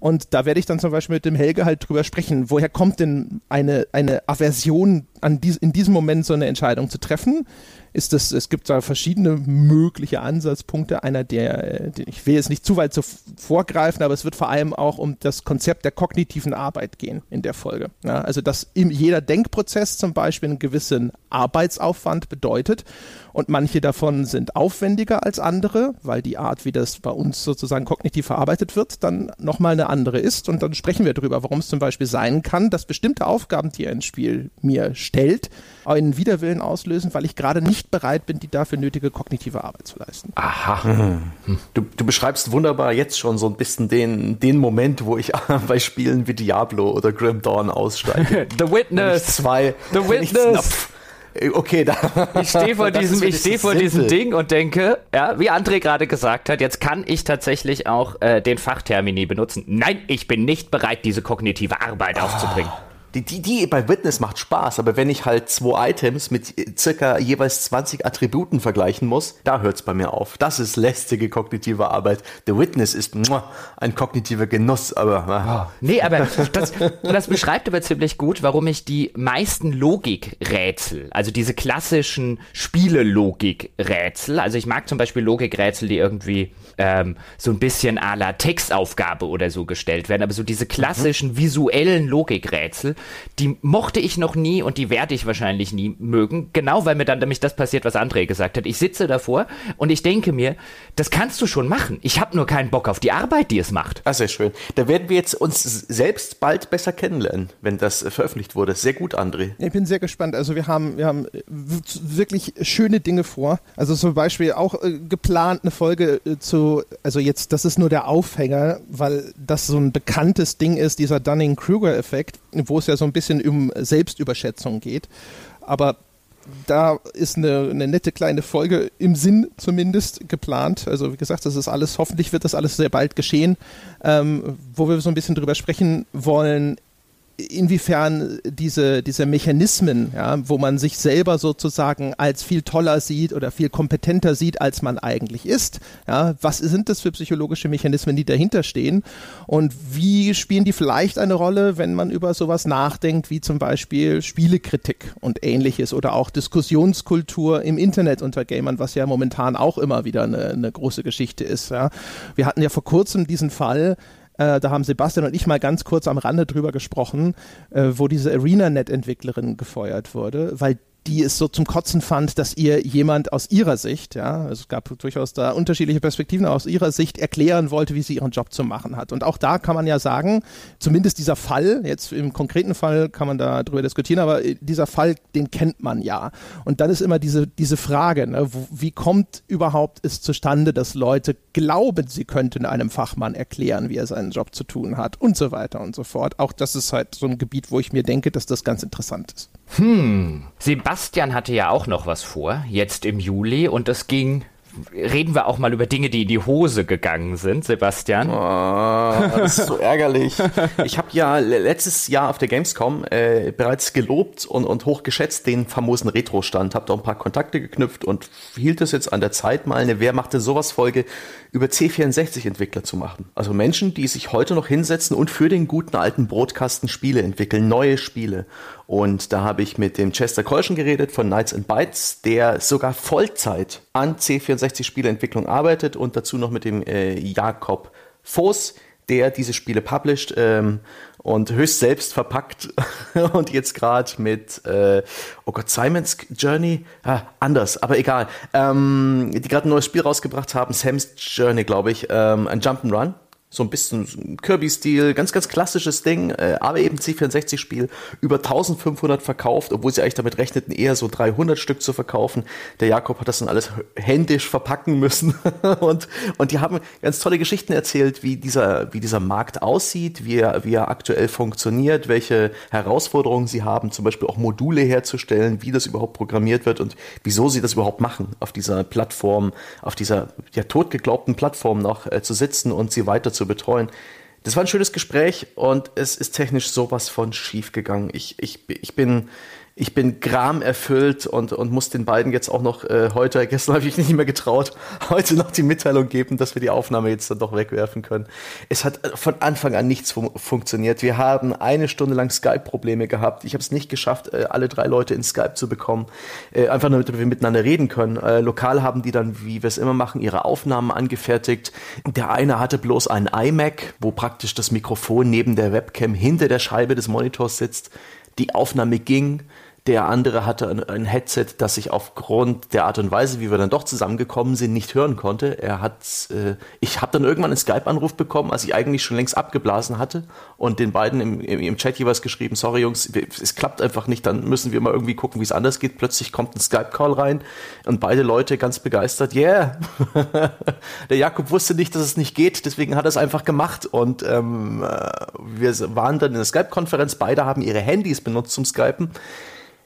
Und da werde ich dann zum Beispiel mit dem Helge halt drüber sprechen, woher kommt denn eine, eine Aversion an dies, in diesem Moment so eine Entscheidung zu treffen? Ist das, es gibt da verschiedene mögliche Ansatzpunkte. Einer der, äh, ich will jetzt nicht zu weit so vorgreifen, aber es wird vor allem auch um das Konzept der kognitiven Arbeit gehen in der Folge. Ja, also, dass jeder Denkprozess zum Beispiel einen gewissen Arbeitsaufwand bedeutet und manche davon sind aufwendiger als andere, weil die Art, wie das bei uns sozusagen kognitiv verarbeitet wird, dann nochmal eine andere ist. Und dann sprechen wir darüber, warum es zum Beispiel sein kann, dass bestimmte Aufgaben, die ein Spiel mir stellt, einen Widerwillen auslösen, weil ich gerade nicht bereit bin, die dafür nötige kognitive Arbeit zu leisten. Aha. Du, du, beschreibst wunderbar jetzt schon so ein bisschen den, den Moment, wo ich bei Spielen wie Diablo oder Grim Dawn aussteige. The Witness. Zwei. The Witness. Okay, da. Ich stehe vor diesem, ich stehe vor diesem Ding und denke, ja, wie André gerade gesagt hat, jetzt kann ich tatsächlich auch äh, den Fachtermini benutzen. Nein, ich bin nicht bereit, diese kognitive Arbeit oh. aufzubringen. Die, die, die bei Witness macht Spaß, aber wenn ich halt zwei Items mit circa jeweils 20 Attributen vergleichen muss, da hört's bei mir auf. Das ist lästige kognitive Arbeit. The Witness ist muah, ein kognitiver Genuss, aber. Ah. Nee, aber das, das beschreibt aber ziemlich gut, warum ich die meisten Logikrätsel, also diese klassischen Spiele-Logikrätsel, also ich mag zum Beispiel Logikrätsel, die irgendwie ähm, so ein bisschen à la Textaufgabe oder so gestellt werden, aber so diese klassischen visuellen Logikrätsel, die mochte ich noch nie und die werde ich wahrscheinlich nie mögen. Genau, weil mir dann nämlich das passiert, was André gesagt hat. Ich sitze davor und ich denke mir, das kannst du schon machen. Ich habe nur keinen Bock auf die Arbeit, die es macht. Ah, sehr schön. Da werden wir jetzt uns selbst bald besser kennenlernen, wenn das veröffentlicht wurde. Sehr gut, André. Ich bin sehr gespannt. Also wir haben, wir haben wirklich schöne Dinge vor. Also zum Beispiel auch äh, geplant eine Folge äh, zu, also jetzt, das ist nur der Aufhänger, weil das so ein bekanntes Ding ist, dieser Dunning-Kruger-Effekt, wo es ja so ein bisschen um Selbstüberschätzung geht. Aber da ist eine, eine, nette kleine Folge im Sinn zumindest geplant. Also wie gesagt, das ist alles, hoffentlich wird das alles sehr bald geschehen, ähm, wo wir so ein bisschen drüber sprechen wollen. Inwiefern diese, diese Mechanismen, ja, wo man sich selber sozusagen als viel toller sieht oder viel kompetenter sieht, als man eigentlich ist. Ja, was sind das für psychologische Mechanismen, die dahinter stehen? Und wie spielen die vielleicht eine Rolle, wenn man über sowas nachdenkt, wie zum Beispiel Spielekritik und ähnliches oder auch Diskussionskultur im Internet unter Gamern, was ja momentan auch immer wieder eine, eine große Geschichte ist. Ja. Wir hatten ja vor kurzem diesen Fall, äh, da haben Sebastian und ich mal ganz kurz am Rande drüber gesprochen, äh, wo diese ArenaNet-Entwicklerin gefeuert wurde, weil die es so zum Kotzen fand, dass ihr jemand aus ihrer Sicht, ja, es gab durchaus da unterschiedliche Perspektiven, aus ihrer Sicht erklären wollte, wie sie ihren Job zu machen hat. Und auch da kann man ja sagen, zumindest dieser Fall, jetzt im konkreten Fall kann man da drüber diskutieren, aber dieser Fall, den kennt man ja. Und dann ist immer diese, diese Frage, ne, wie kommt überhaupt es zustande, dass Leute glauben, sie könnten einem Fachmann erklären, wie er seinen Job zu tun hat und so weiter und so fort. Auch das ist halt so ein Gebiet, wo ich mir denke, dass das ganz interessant ist. Hm. Sebastian hatte ja auch noch was vor, jetzt im Juli, und es ging reden wir auch mal über Dinge, die in die Hose gegangen sind, Sebastian. Oh, das ist so ärgerlich. Ich habe ja letztes Jahr auf der Gamescom äh, bereits gelobt und, und hochgeschätzt den famosen Retro-Stand, habe da ein paar Kontakte geknüpft und hielt es jetzt an der Zeit, mal eine Wer machte sowas Folge über C64-Entwickler zu machen. Also Menschen, die sich heute noch hinsetzen und für den guten alten Brotkasten Spiele entwickeln, neue Spiele. Und da habe ich mit dem Chester Kolschen geredet von Knights and Bytes, der sogar Vollzeit an C64-Spieleentwicklung arbeitet und dazu noch mit dem äh, Jakob Voss, der diese Spiele published ähm, und höchst selbst verpackt und jetzt gerade mit, äh, oh Gott, Simon's Journey, ah, anders, aber egal, ähm, die gerade ein neues Spiel rausgebracht haben, Sam's Journey, glaube ich, ähm, ein Jump'n'Run so ein bisschen Kirby-Stil, ganz, ganz klassisches Ding, äh, aber eben C64-Spiel, über 1500 verkauft, obwohl sie eigentlich damit rechneten, eher so 300 Stück zu verkaufen. Der Jakob hat das dann alles händisch verpacken müssen und, und die haben ganz tolle Geschichten erzählt, wie dieser, wie dieser Markt aussieht, wie er, wie er aktuell funktioniert, welche Herausforderungen sie haben, zum Beispiel auch Module herzustellen, wie das überhaupt programmiert wird und wieso sie das überhaupt machen, auf dieser Plattform, auf dieser ja totgeglaubten Plattform noch äh, zu sitzen und sie weiter zu zu betreuen. Das war ein schönes Gespräch und es ist technisch sowas von schief gegangen. Ich, ich, ich bin ich bin gramerfüllt und, und muss den beiden jetzt auch noch äh, heute, gestern habe ich nicht mehr getraut, heute noch die Mitteilung geben, dass wir die Aufnahme jetzt dann doch wegwerfen können. Es hat äh, von Anfang an nichts fun funktioniert. Wir haben eine Stunde lang Skype-Probleme gehabt. Ich habe es nicht geschafft, äh, alle drei Leute in Skype zu bekommen, äh, einfach damit wir miteinander reden können. Äh, lokal haben die dann, wie wir es immer machen, ihre Aufnahmen angefertigt. Der eine hatte bloß einen iMac, wo praktisch das Mikrofon neben der Webcam hinter der Scheibe des Monitors sitzt. Die Aufnahme ging. Der andere hatte ein, ein, Headset, das ich aufgrund der Art und Weise, wie wir dann doch zusammengekommen sind, nicht hören konnte. Er hat, äh, ich habe dann irgendwann einen Skype-Anruf bekommen, als ich eigentlich schon längst abgeblasen hatte und den beiden im, im, im Chat jeweils geschrieben, sorry Jungs, es klappt einfach nicht, dann müssen wir mal irgendwie gucken, wie es anders geht. Plötzlich kommt ein Skype-Call rein und beide Leute ganz begeistert, yeah. der Jakob wusste nicht, dass es nicht geht, deswegen hat er es einfach gemacht und ähm, äh, wir waren dann in der Skype-Konferenz, beide haben ihre Handys benutzt zum Skypen.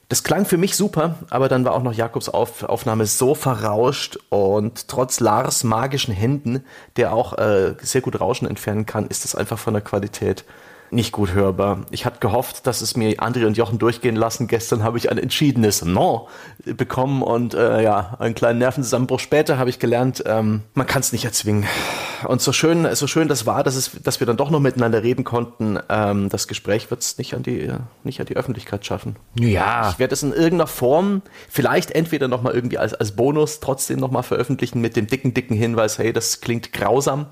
Das klang für mich super, aber dann war auch noch Jakobs Auf Aufnahme so verrauscht und trotz Lars magischen Händen, der auch äh, sehr gut Rauschen entfernen kann, ist das einfach von der Qualität nicht gut hörbar. Ich hatte gehofft, dass es mir André und Jochen durchgehen lassen. Gestern habe ich ein entschiedenes No bekommen und äh, ja, einen kleinen Nervenzusammenbruch später habe ich gelernt, ähm, man kann es nicht erzwingen. Und so schön, so schön das war, dass, es, dass wir dann doch noch miteinander reden konnten, ähm, das Gespräch wird es nicht, an die, nicht an die Öffentlichkeit schaffen. Ja. Ich werde es in irgendeiner Form, vielleicht entweder nochmal irgendwie als, als Bonus trotzdem nochmal veröffentlichen mit dem dicken, dicken Hinweis, hey, das klingt grausam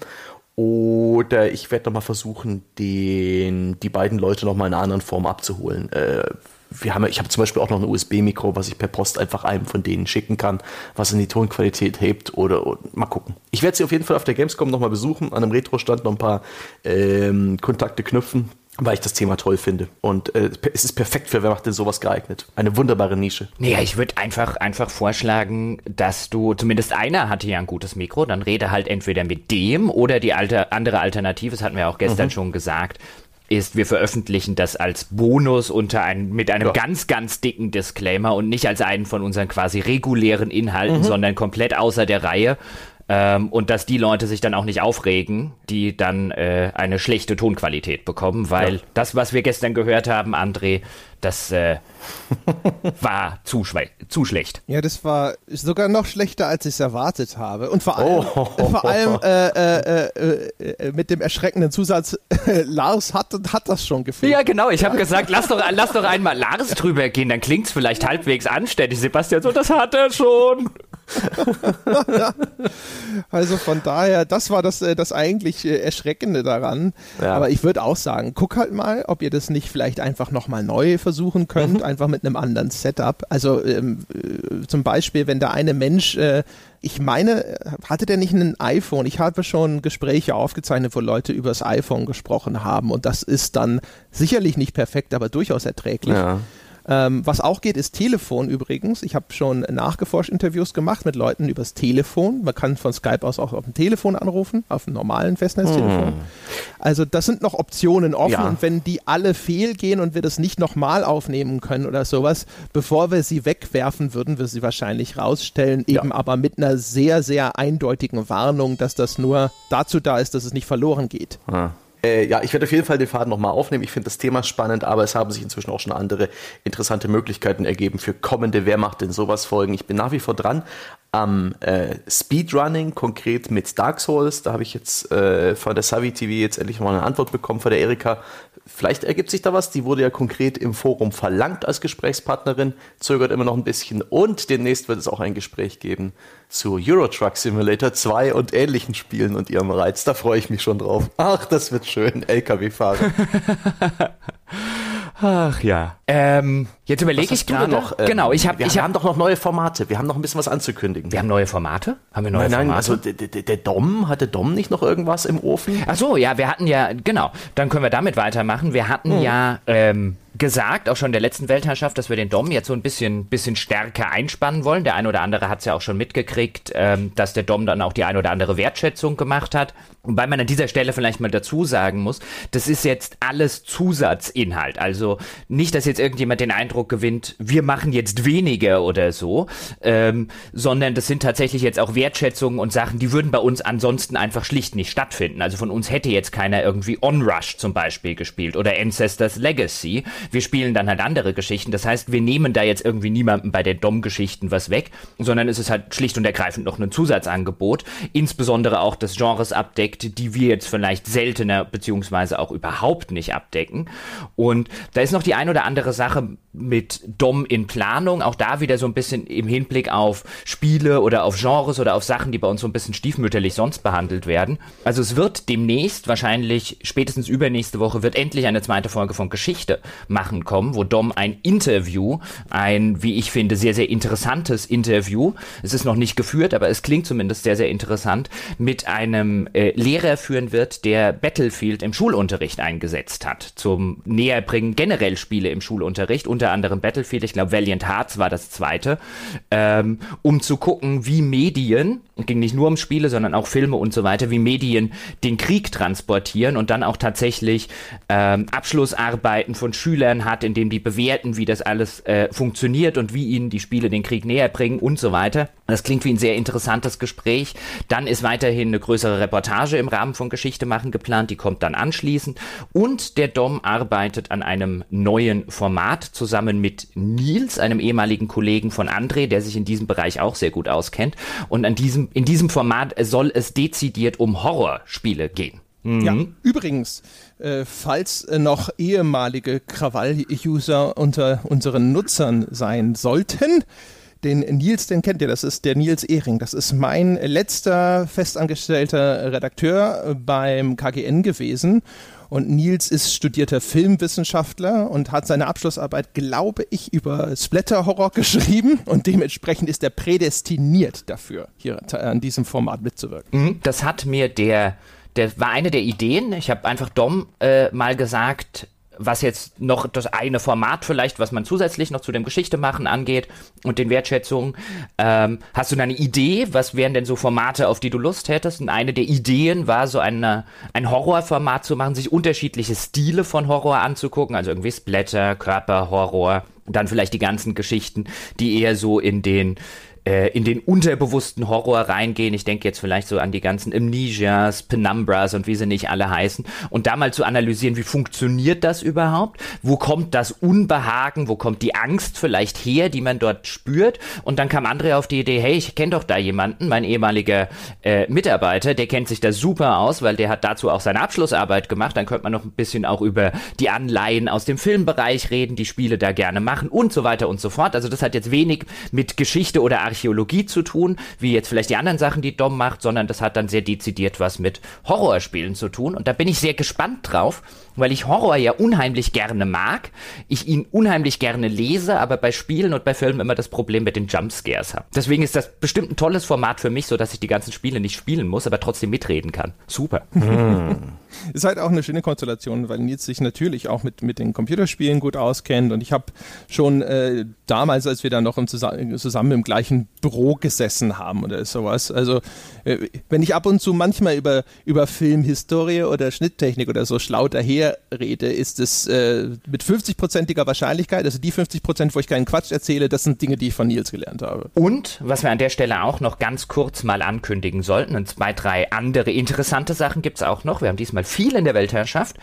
oder ich werde nochmal versuchen, den, die beiden Leute nochmal in einer anderen Form abzuholen. Äh, wir haben, ich habe zum Beispiel auch noch ein USB-Mikro, was ich per Post einfach einem von denen schicken kann, was in die Tonqualität hebt oder, oder mal gucken. Ich werde sie auf jeden Fall auf der Gamescom nochmal besuchen, an einem Retro-Stand noch ein paar ähm, Kontakte knüpfen weil ich das Thema toll finde. Und äh, es ist perfekt für wer macht denn sowas geeignet. Eine wunderbare Nische. Naja, ich würde einfach, einfach vorschlagen, dass du, zumindest einer hatte ja ein gutes Mikro, dann rede halt entweder mit dem oder die alte, andere Alternative, das hatten wir auch gestern mhm. schon gesagt, ist, wir veröffentlichen das als Bonus unter ein, mit einem ja. ganz, ganz dicken Disclaimer und nicht als einen von unseren quasi regulären Inhalten, mhm. sondern komplett außer der Reihe. Ähm, und dass die Leute sich dann auch nicht aufregen, die dann äh, eine schlechte Tonqualität bekommen, weil ja. das, was wir gestern gehört haben, André, das äh, war zu, zu, schlecht. Ja, das war sogar noch schlechter, als ich es erwartet habe. Und vor allem, oh. vor allem äh, äh, äh, äh mit dem erschreckenden Zusatz, Lars hat, hat das schon gefehlt. Ja, genau. Ich habe gesagt, lass doch, lass doch einmal Lars drüber gehen, dann klingt es vielleicht halbwegs anständig. Sebastian so, das hat er schon. also von daher, das war das, äh, das eigentlich Erschreckende daran. Ja. Aber ich würde auch sagen, guck halt mal, ob ihr das nicht vielleicht einfach nochmal neu versuchen könnt, mhm. einfach mit einem anderen Setup. Also ähm, äh, zum Beispiel, wenn der eine Mensch äh, ich meine, hatte der nicht ein iPhone? Ich habe schon Gespräche aufgezeichnet, wo Leute über das iPhone gesprochen haben und das ist dann sicherlich nicht perfekt, aber durchaus erträglich. Ja. Ähm, was auch geht, ist Telefon übrigens. Ich habe schon nachgeforscht Interviews gemacht mit Leuten übers Telefon. Man kann von Skype aus auch auf dem Telefon anrufen, auf einem normalen Festnetztelefon. Hm. Also das sind noch Optionen offen ja. und wenn die alle fehlgehen und wir das nicht nochmal aufnehmen können oder sowas, bevor wir sie wegwerfen, würden wir sie wahrscheinlich rausstellen, eben ja. aber mit einer sehr, sehr eindeutigen Warnung, dass das nur dazu da ist, dass es nicht verloren geht. Ah. Äh, ja, ich werde auf jeden Fall den Faden nochmal aufnehmen. Ich finde das Thema spannend, aber es haben sich inzwischen auch schon andere interessante Möglichkeiten ergeben für kommende Wer macht denn sowas Folgen. Ich bin nach wie vor dran am äh, Speedrunning, konkret mit Dark Souls. Da habe ich jetzt äh, von der Savi TV jetzt endlich mal eine Antwort bekommen von der Erika. Vielleicht ergibt sich da was. Die wurde ja konkret im Forum verlangt als Gesprächspartnerin, zögert immer noch ein bisschen. Und demnächst wird es auch ein Gespräch geben zu Euro Truck Simulator 2 und ähnlichen Spielen und ihrem Reiz. Da freue ich mich schon drauf. Ach, das wird schön. LKW-Fahrer. Ach ja. Ähm, jetzt überlege ich gerade noch. Ähm, genau, ich habe. Wir ich hab, haben doch noch neue Formate. Wir haben noch ein bisschen was anzukündigen. Wir haben neue Formate. Haben wir neue nein, nein, Formate? Also der, der Dom hatte Dom nicht noch irgendwas im Ofen? Ach so, ja, wir hatten ja genau. Dann können wir damit weitermachen. Wir hatten hm. ja ähm, gesagt, auch schon in der letzten Weltherrschaft, dass wir den Dom jetzt so ein bisschen, bisschen stärker einspannen wollen. Der ein oder andere hat es ja auch schon mitgekriegt, ähm, dass der Dom dann auch die ein oder andere Wertschätzung gemacht hat. Wobei man an dieser Stelle vielleicht mal dazu sagen muss, das ist jetzt alles Zusatzinhalt. Also nicht, dass jetzt irgendjemand den Eindruck gewinnt, wir machen jetzt weniger oder so, ähm, sondern das sind tatsächlich jetzt auch Wertschätzungen und Sachen, die würden bei uns ansonsten einfach schlicht nicht stattfinden. Also von uns hätte jetzt keiner irgendwie Onrush zum Beispiel gespielt oder Ancestors Legacy. Wir spielen dann halt andere Geschichten. Das heißt, wir nehmen da jetzt irgendwie niemandem bei der Dom-Geschichten was weg, sondern es ist halt schlicht und ergreifend noch ein Zusatzangebot. Insbesondere auch das Genres abdeckt, die wir jetzt vielleicht seltener beziehungsweise auch überhaupt nicht abdecken. Und da ist noch die ein oder andere Sache mit Dom in Planung. Auch da wieder so ein bisschen im Hinblick auf Spiele oder auf Genres oder auf Sachen, die bei uns so ein bisschen stiefmütterlich sonst behandelt werden. Also es wird demnächst, wahrscheinlich spätestens übernächste Woche, wird endlich eine zweite Folge von Geschichte machen kommen, wo Dom ein Interview, ein, wie ich finde, sehr, sehr interessantes Interview, es ist noch nicht geführt, aber es klingt zumindest sehr, sehr interessant, mit einem äh, Lehrer führen wird, der Battlefield im Schulunterricht eingesetzt hat, zum Näherbringen generell Spiele im Schulunterricht, unter anderem Battlefield, ich glaube Valiant Hearts war das zweite, ähm, um zu gucken, wie Medien, ging nicht nur um Spiele, sondern auch Filme und so weiter, wie Medien den Krieg transportieren und dann auch tatsächlich ähm, Abschlussarbeiten von Schülern hat, in dem die bewerten, wie das alles äh, funktioniert und wie ihnen die Spiele den Krieg näher bringen und so weiter. Das klingt wie ein sehr interessantes Gespräch. Dann ist weiterhin eine größere Reportage im Rahmen von Geschichte machen geplant, die kommt dann anschließend. Und der Dom arbeitet an einem neuen Format zusammen mit Nils, einem ehemaligen Kollegen von André, der sich in diesem Bereich auch sehr gut auskennt. Und an diesem, in diesem Format soll es dezidiert um Horrorspiele gehen. Mhm. Ja, übrigens, äh, falls äh, noch ehemalige Krawall-User unter unseren Nutzern sein sollten, den Nils, den kennt ihr, das ist der Nils Ehring. Das ist mein letzter festangestellter Redakteur beim KGN gewesen. Und Nils ist studierter Filmwissenschaftler und hat seine Abschlussarbeit, glaube ich, über Splatter-Horror geschrieben. Und dementsprechend ist er prädestiniert dafür, hier an diesem Format mitzuwirken. Mhm. Das hat mir der der war eine der Ideen. Ich habe einfach Dom äh, mal gesagt, was jetzt noch das eine Format vielleicht, was man zusätzlich noch zu dem Geschichte machen angeht und den Wertschätzungen. Ähm, hast du da eine Idee? Was wären denn so Formate, auf die du Lust hättest? Und eine der Ideen war so eine, ein Horrorformat zu machen, sich unterschiedliche Stile von Horror anzugucken, also irgendwie Splatter, Körperhorror, dann vielleicht die ganzen Geschichten, die eher so in den äh, in den unterbewussten Horror reingehen. Ich denke jetzt vielleicht so an die ganzen Amnesias, Penumbras und wie sie nicht alle heißen. Und da mal zu analysieren, wie funktioniert das überhaupt? Wo kommt das Unbehagen? Wo kommt die Angst vielleicht her, die man dort spürt? Und dann kam Andrea auf die Idee, hey, ich kenne doch da jemanden, mein ehemaliger äh, Mitarbeiter, der kennt sich da super aus, weil der hat dazu auch seine Abschlussarbeit gemacht. Dann könnte man noch ein bisschen auch über die Anleihen aus dem Filmbereich reden, die Spiele da gerne machen und so weiter und so fort. Also das hat jetzt wenig mit Geschichte oder Archäologie zu tun, wie jetzt vielleicht die anderen Sachen, die Dom macht, sondern das hat dann sehr dezidiert was mit Horrorspielen zu tun. Und da bin ich sehr gespannt drauf, weil ich Horror ja unheimlich gerne mag, ich ihn unheimlich gerne lese, aber bei Spielen und bei Filmen immer das Problem mit den Jumpscares habe. Deswegen ist das bestimmt ein tolles Format für mich, so dass ich die ganzen Spiele nicht spielen muss, aber trotzdem mitreden kann. Super. Hm. Ist halt auch eine schöne Konstellation, weil Nils sich natürlich auch mit, mit den Computerspielen gut auskennt und ich habe schon äh, damals, als wir dann noch im zusammen, zusammen im gleichen Büro gesessen haben oder sowas, also äh, wenn ich ab und zu manchmal über, über Filmhistorie oder Schnitttechnik oder so schlau daher rede, ist es äh, mit 50-prozentiger Wahrscheinlichkeit, also die 50 Prozent, wo ich keinen Quatsch erzähle, das sind Dinge, die ich von Nils gelernt habe. Und, was wir an der Stelle auch noch ganz kurz mal ankündigen sollten, und zwei, drei andere interessante Sachen gibt es auch noch. Wir haben diesmal viel in der Weltherrschaft.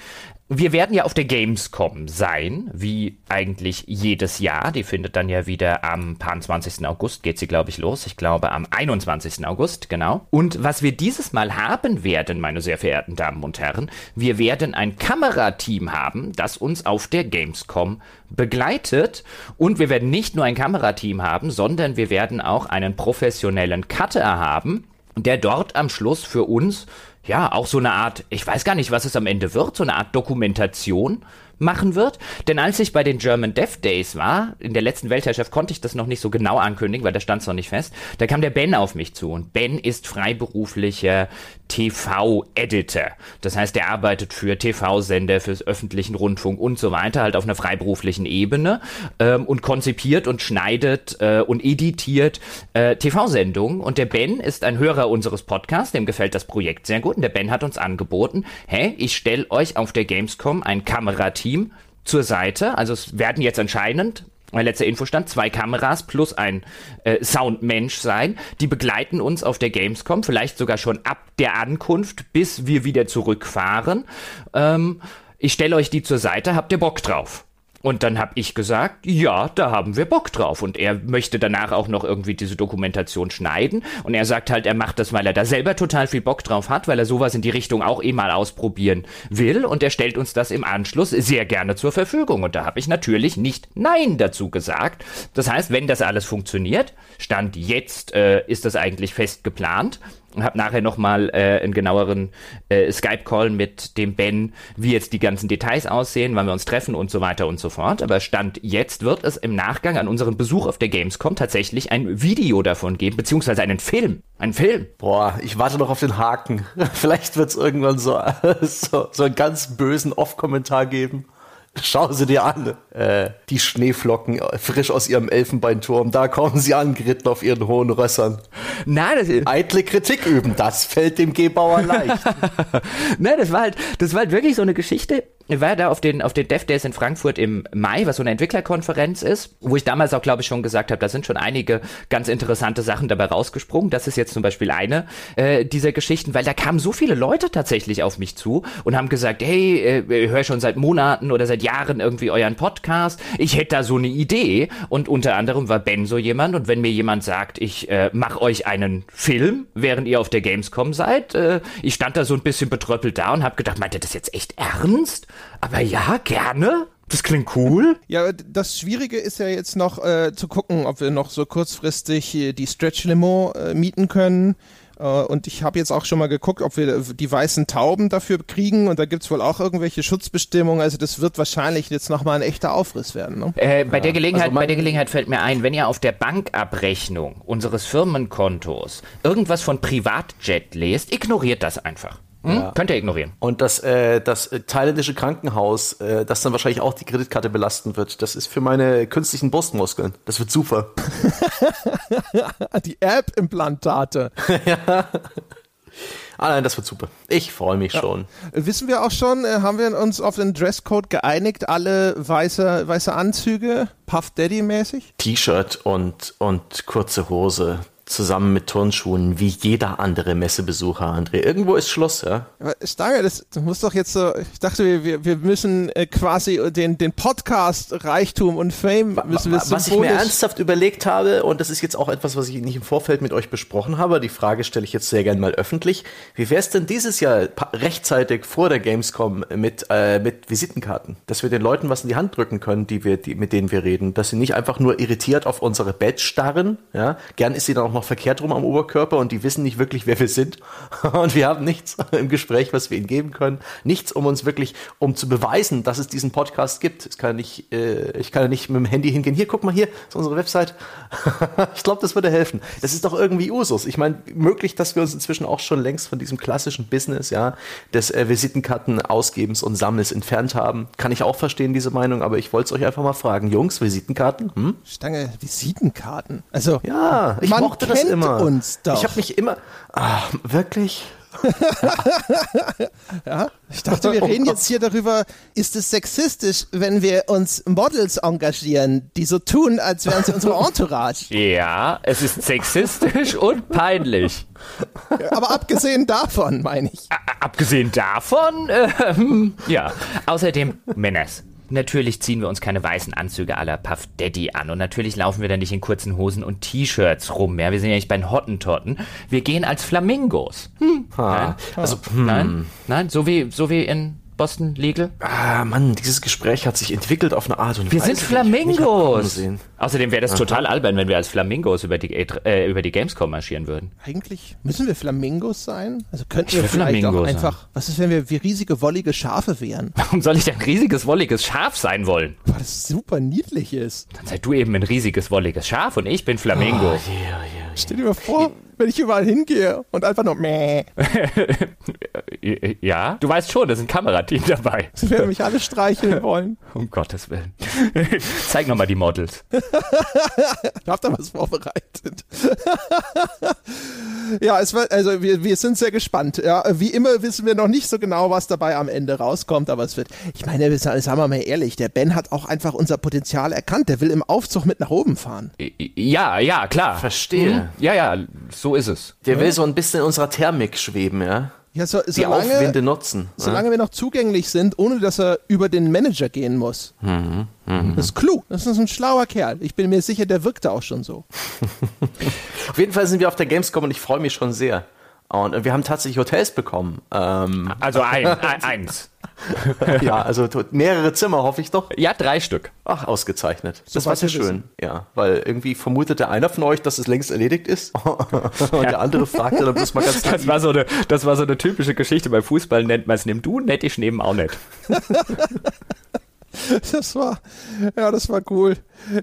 Wir werden ja auf der Gamescom sein, wie eigentlich jedes Jahr. Die findet dann ja wieder am 20. August, geht sie, glaube ich, los. Ich glaube am 21. August, genau. Und was wir dieses Mal haben werden, meine sehr verehrten Damen und Herren, wir werden ein Kamerateam haben, das uns auf der Gamescom begleitet. Und wir werden nicht nur ein Kamerateam haben, sondern wir werden auch einen professionellen Cutter haben, der dort am Schluss für uns ja, auch so eine Art, ich weiß gar nicht, was es am Ende wird, so eine Art Dokumentation machen wird. Denn als ich bei den German Dev Days war, in der letzten Weltherrschaft konnte ich das noch nicht so genau ankündigen, weil da stand es noch nicht fest, da kam der Ben auf mich zu und Ben ist freiberuflicher TV-Editor. Das heißt, er arbeitet für TV-Sender, fürs öffentlichen Rundfunk und so weiter, halt auf einer freiberuflichen Ebene ähm, und konzipiert und schneidet äh, und editiert äh, TV-Sendungen. Und der Ben ist ein Hörer unseres Podcasts, dem gefällt das Projekt sehr gut. Und der Ben hat uns angeboten, hey, ich stelle euch auf der Gamescom ein Kamerateam zur Seite. Also es werden jetzt anscheinend mein letzter Infostand, zwei Kameras plus ein äh, Soundmensch sein. Die begleiten uns auf der Gamescom, vielleicht sogar schon ab der Ankunft, bis wir wieder zurückfahren. Ähm, ich stelle euch die zur Seite, habt ihr Bock drauf? Und dann habe ich gesagt, ja, da haben wir Bock drauf. Und er möchte danach auch noch irgendwie diese Dokumentation schneiden. Und er sagt halt, er macht das, weil er da selber total viel Bock drauf hat, weil er sowas in die Richtung auch eh mal ausprobieren will. Und er stellt uns das im Anschluss sehr gerne zur Verfügung. Und da habe ich natürlich nicht Nein dazu gesagt. Das heißt, wenn das alles funktioniert, Stand jetzt äh, ist das eigentlich fest geplant habe nachher nochmal äh, einen genaueren äh, Skype-Call mit dem Ben, wie jetzt die ganzen Details aussehen, wann wir uns treffen und so weiter und so fort. Aber Stand jetzt wird es im Nachgang an unseren Besuch auf der Gamescom tatsächlich ein Video davon geben, beziehungsweise einen Film. Ein Film. Boah, ich warte noch auf den Haken. Vielleicht wird es irgendwann so, so, so einen ganz bösen Off-Kommentar geben. Schau sie dir an. Äh, die Schneeflocken frisch aus ihrem Elfenbeinturm. Da kommen sie angeritten auf ihren hohen Rössern. Nein, das Eitle Kritik üben, das fällt dem Gebauer leicht. Nein, das war halt, das war halt wirklich so eine Geschichte. Ich war da auf den, auf den Dev Days in Frankfurt im Mai, was so eine Entwicklerkonferenz ist, wo ich damals auch, glaube ich, schon gesagt habe, da sind schon einige ganz interessante Sachen dabei rausgesprungen. Das ist jetzt zum Beispiel eine äh, dieser Geschichten, weil da kamen so viele Leute tatsächlich auf mich zu und haben gesagt, hey, äh, ich höre schon seit Monaten oder seit Jahren irgendwie euren Podcast. Ich hätte da so eine Idee. Und unter anderem war Ben so jemand. Und wenn mir jemand sagt, ich äh, mache euch einen Film, während ihr auf der Gamescom seid, äh, ich stand da so ein bisschen betröppelt da und habe gedacht, meint ihr das jetzt echt ernst? Aber ja, gerne. Das klingt cool. Ja, das Schwierige ist ja jetzt noch äh, zu gucken, ob wir noch so kurzfristig die Stretch Limo äh, mieten können. Äh, und ich habe jetzt auch schon mal geguckt, ob wir die weißen Tauben dafür kriegen. Und da gibt es wohl auch irgendwelche Schutzbestimmungen. Also das wird wahrscheinlich jetzt nochmal ein echter Aufriss werden. Ne? Äh, bei, ja. der Gelegenheit, also bei der Gelegenheit fällt mir ein, wenn ihr auf der Bankabrechnung unseres Firmenkontos irgendwas von Privatjet lest, ignoriert das einfach. Hm? Ja. Könnt ihr ignorieren. Und das, äh, das thailändische Krankenhaus, äh, das dann wahrscheinlich auch die Kreditkarte belasten wird, das ist für meine künstlichen Brustmuskeln. Das wird super. die App-Implantate. ja. Ah nein, das wird super. Ich freue mich ja. schon. Wissen wir auch schon, äh, haben wir uns auf den Dresscode geeinigt, alle weiße, weiße Anzüge, Puff Daddy mäßig? T-Shirt und, und kurze Hose zusammen mit Turnschuhen, wie jeder andere Messebesucher, André. Irgendwo ist Schluss, ja. Aber Stange, das, das muss doch jetzt so, ich dachte, wir, wir müssen äh, quasi den, den Podcast Reichtum und Fame müssen wir Was ich mir ernsthaft überlegt habe, und das ist jetzt auch etwas, was ich nicht im Vorfeld mit euch besprochen habe, die Frage stelle ich jetzt sehr gern mal öffentlich. Wie wäre es denn dieses Jahr rechtzeitig vor der Gamescom mit, äh, mit Visitenkarten? Dass wir den Leuten was in die Hand drücken können, die wir, die, mit denen wir reden. Dass sie nicht einfach nur irritiert auf unsere Badge starren, ja. Gern ist sie dann auch noch noch verkehrt rum am Oberkörper und die wissen nicht wirklich, wer wir sind. Und wir haben nichts im Gespräch, was wir ihnen geben können. Nichts, um uns wirklich, um zu beweisen, dass es diesen Podcast gibt. Ich kann nicht, äh, ich kann nicht mit dem Handy hingehen. Hier, guck mal hier, ist unsere Website. ich glaube, das würde helfen. Das ist doch irgendwie Usus. Ich meine, möglich, dass wir uns inzwischen auch schon längst von diesem klassischen Business, ja, des äh, Visitenkarten Ausgebens und Sammels entfernt haben. Kann ich auch verstehen, diese Meinung, aber ich wollte es euch einfach mal fragen. Jungs, Visitenkarten? Hm? Stange, Visitenkarten. Also, ja, ich mochte das immer. uns doch. Ich habe mich immer. Ah, wirklich? ja, ich dachte, wir reden jetzt hier darüber, ist es sexistisch, wenn wir uns Models engagieren, die so tun, als wären sie unsere Entourage? Ja, es ist sexistisch und peinlich. Aber abgesehen davon, meine ich. abgesehen davon, ähm, ja. Außerdem, Männers, Natürlich ziehen wir uns keine weißen Anzüge aller Puff Daddy an und natürlich laufen wir da nicht in kurzen Hosen und T-Shirts rum. Ja, wir sind ja nicht bei den Hottentotten. Wir gehen als Flamingos. Hm. Nein. Also, hm. nein, nein, so wie, so wie in Boston Legal? Ah, Mann, dieses Gespräch hat sich entwickelt auf eine Art und Weise. Wir sind Flamingos. Außerdem wäre das Aha. total albern, wenn wir als Flamingos über die, äh, über die Gamescom marschieren würden. Eigentlich müssen wir Flamingos sein? Also könnten wir vielleicht auch einfach. Sein. Was ist, wenn wir wie riesige wollige Schafe wären? Warum soll ich ein riesiges wolliges Schaf sein wollen? Weil das super niedlich ist. Dann sei du eben ein riesiges wolliges Schaf und ich bin Flamingo. Oh, yeah, yeah, yeah. Stell dir mal vor, wenn ich überall hingehe und einfach nur meh. ja, du weißt schon, da ist ein Kamerateam dabei. Sie werden mich alle streicheln wollen. Um Gottes Willen. Zeig nochmal die Models. ich hab da was vorbereitet. ja, es wird, also wir, wir sind sehr gespannt. Ja, wie immer wissen wir noch nicht so genau, was dabei am Ende rauskommt, aber es wird, ich meine, sagen wir mal ehrlich, der Ben hat auch einfach unser Potenzial erkannt. Der will im Aufzug mit nach oben fahren. Ja, ja, klar. Verstehe. Mhm. Ja, ja, so ist es. Der will so ein bisschen in unserer Thermik schweben, ja. Ja, so, die solange, Aufwinde nutzen. Solange ja? wir noch zugänglich sind, ohne dass er über den Manager gehen muss. Mhm, mh. Das ist klug. Das ist ein schlauer Kerl. Ich bin mir sicher, der wirkte auch schon so. auf jeden Fall sind wir auf der Gamescom und ich freue mich schon sehr. Und wir haben tatsächlich Hotels bekommen. Ähm, also ein, ein, eins. ja, also mehrere Zimmer, hoffe ich doch. Ja, drei Stück. Ach, ausgezeichnet. Das so war sehr schön. Ja, weil irgendwie vermutete einer von euch, dass es längst erledigt ist. Und ja. der andere fragte dann bloß mal ganz das war, so eine, das war so eine typische Geschichte. Beim Fußball nennt man es, nimm du nett, ich nehme auch nett. Das war, ja, das war cool.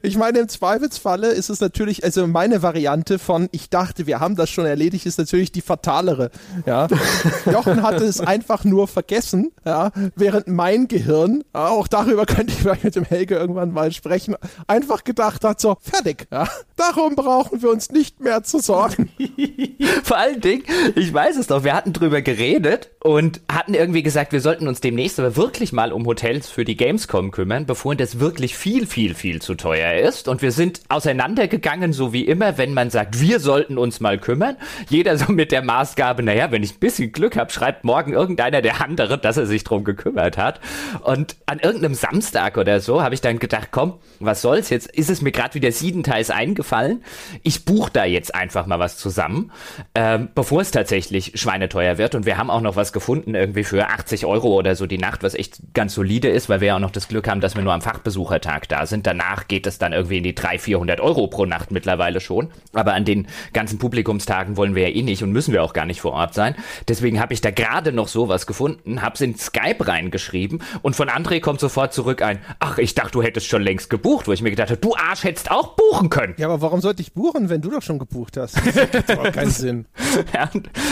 Ich meine, im Zweifelsfalle ist es natürlich, also meine Variante von, ich dachte, wir haben das schon erledigt, ist natürlich die fatalere. Ja. Jochen hatte es einfach nur vergessen, ja, während mein Gehirn, ja, auch darüber könnte ich vielleicht mit dem Helge irgendwann mal sprechen, einfach gedacht hat, so, fertig, ja. Darum brauchen wir uns nicht mehr zu sorgen. Vor allen Dingen, ich weiß es doch, wir hatten drüber geredet und hatten irgendwie gesagt, wir sollten uns demnächst aber wirklich mal um Hotels für die Gamescom kümmern, bevor das wirklich viel, viel, viel zu teuer teuer ist. Und wir sind auseinandergegangen, so wie immer, wenn man sagt, wir sollten uns mal kümmern. Jeder so mit der Maßgabe, naja, wenn ich ein bisschen Glück habe, schreibt morgen irgendeiner der andere, dass er sich drum gekümmert hat. Und an irgendeinem Samstag oder so habe ich dann gedacht, komm, was soll's jetzt? Ist es mir gerade wieder siebenteils eingefallen? Ich buche da jetzt einfach mal was zusammen, ähm, bevor es tatsächlich schweineteuer wird. Und wir haben auch noch was gefunden, irgendwie für 80 Euro oder so die Nacht, was echt ganz solide ist, weil wir ja auch noch das Glück haben, dass wir nur am Fachbesuchertag da sind. Danach geht geht es dann irgendwie in die 300, 400 Euro pro Nacht mittlerweile schon. Aber an den ganzen Publikumstagen wollen wir ja eh nicht und müssen wir auch gar nicht vor Ort sein. Deswegen habe ich da gerade noch sowas gefunden, hab's in Skype reingeschrieben und von André kommt sofort zurück ein, ach, ich dachte, du hättest schon längst gebucht, wo ich mir gedacht habe, du Arsch hättest auch buchen können. Ja, aber warum sollte ich buchen, wenn du doch schon gebucht hast? Das macht überhaupt keinen Sinn. Ja,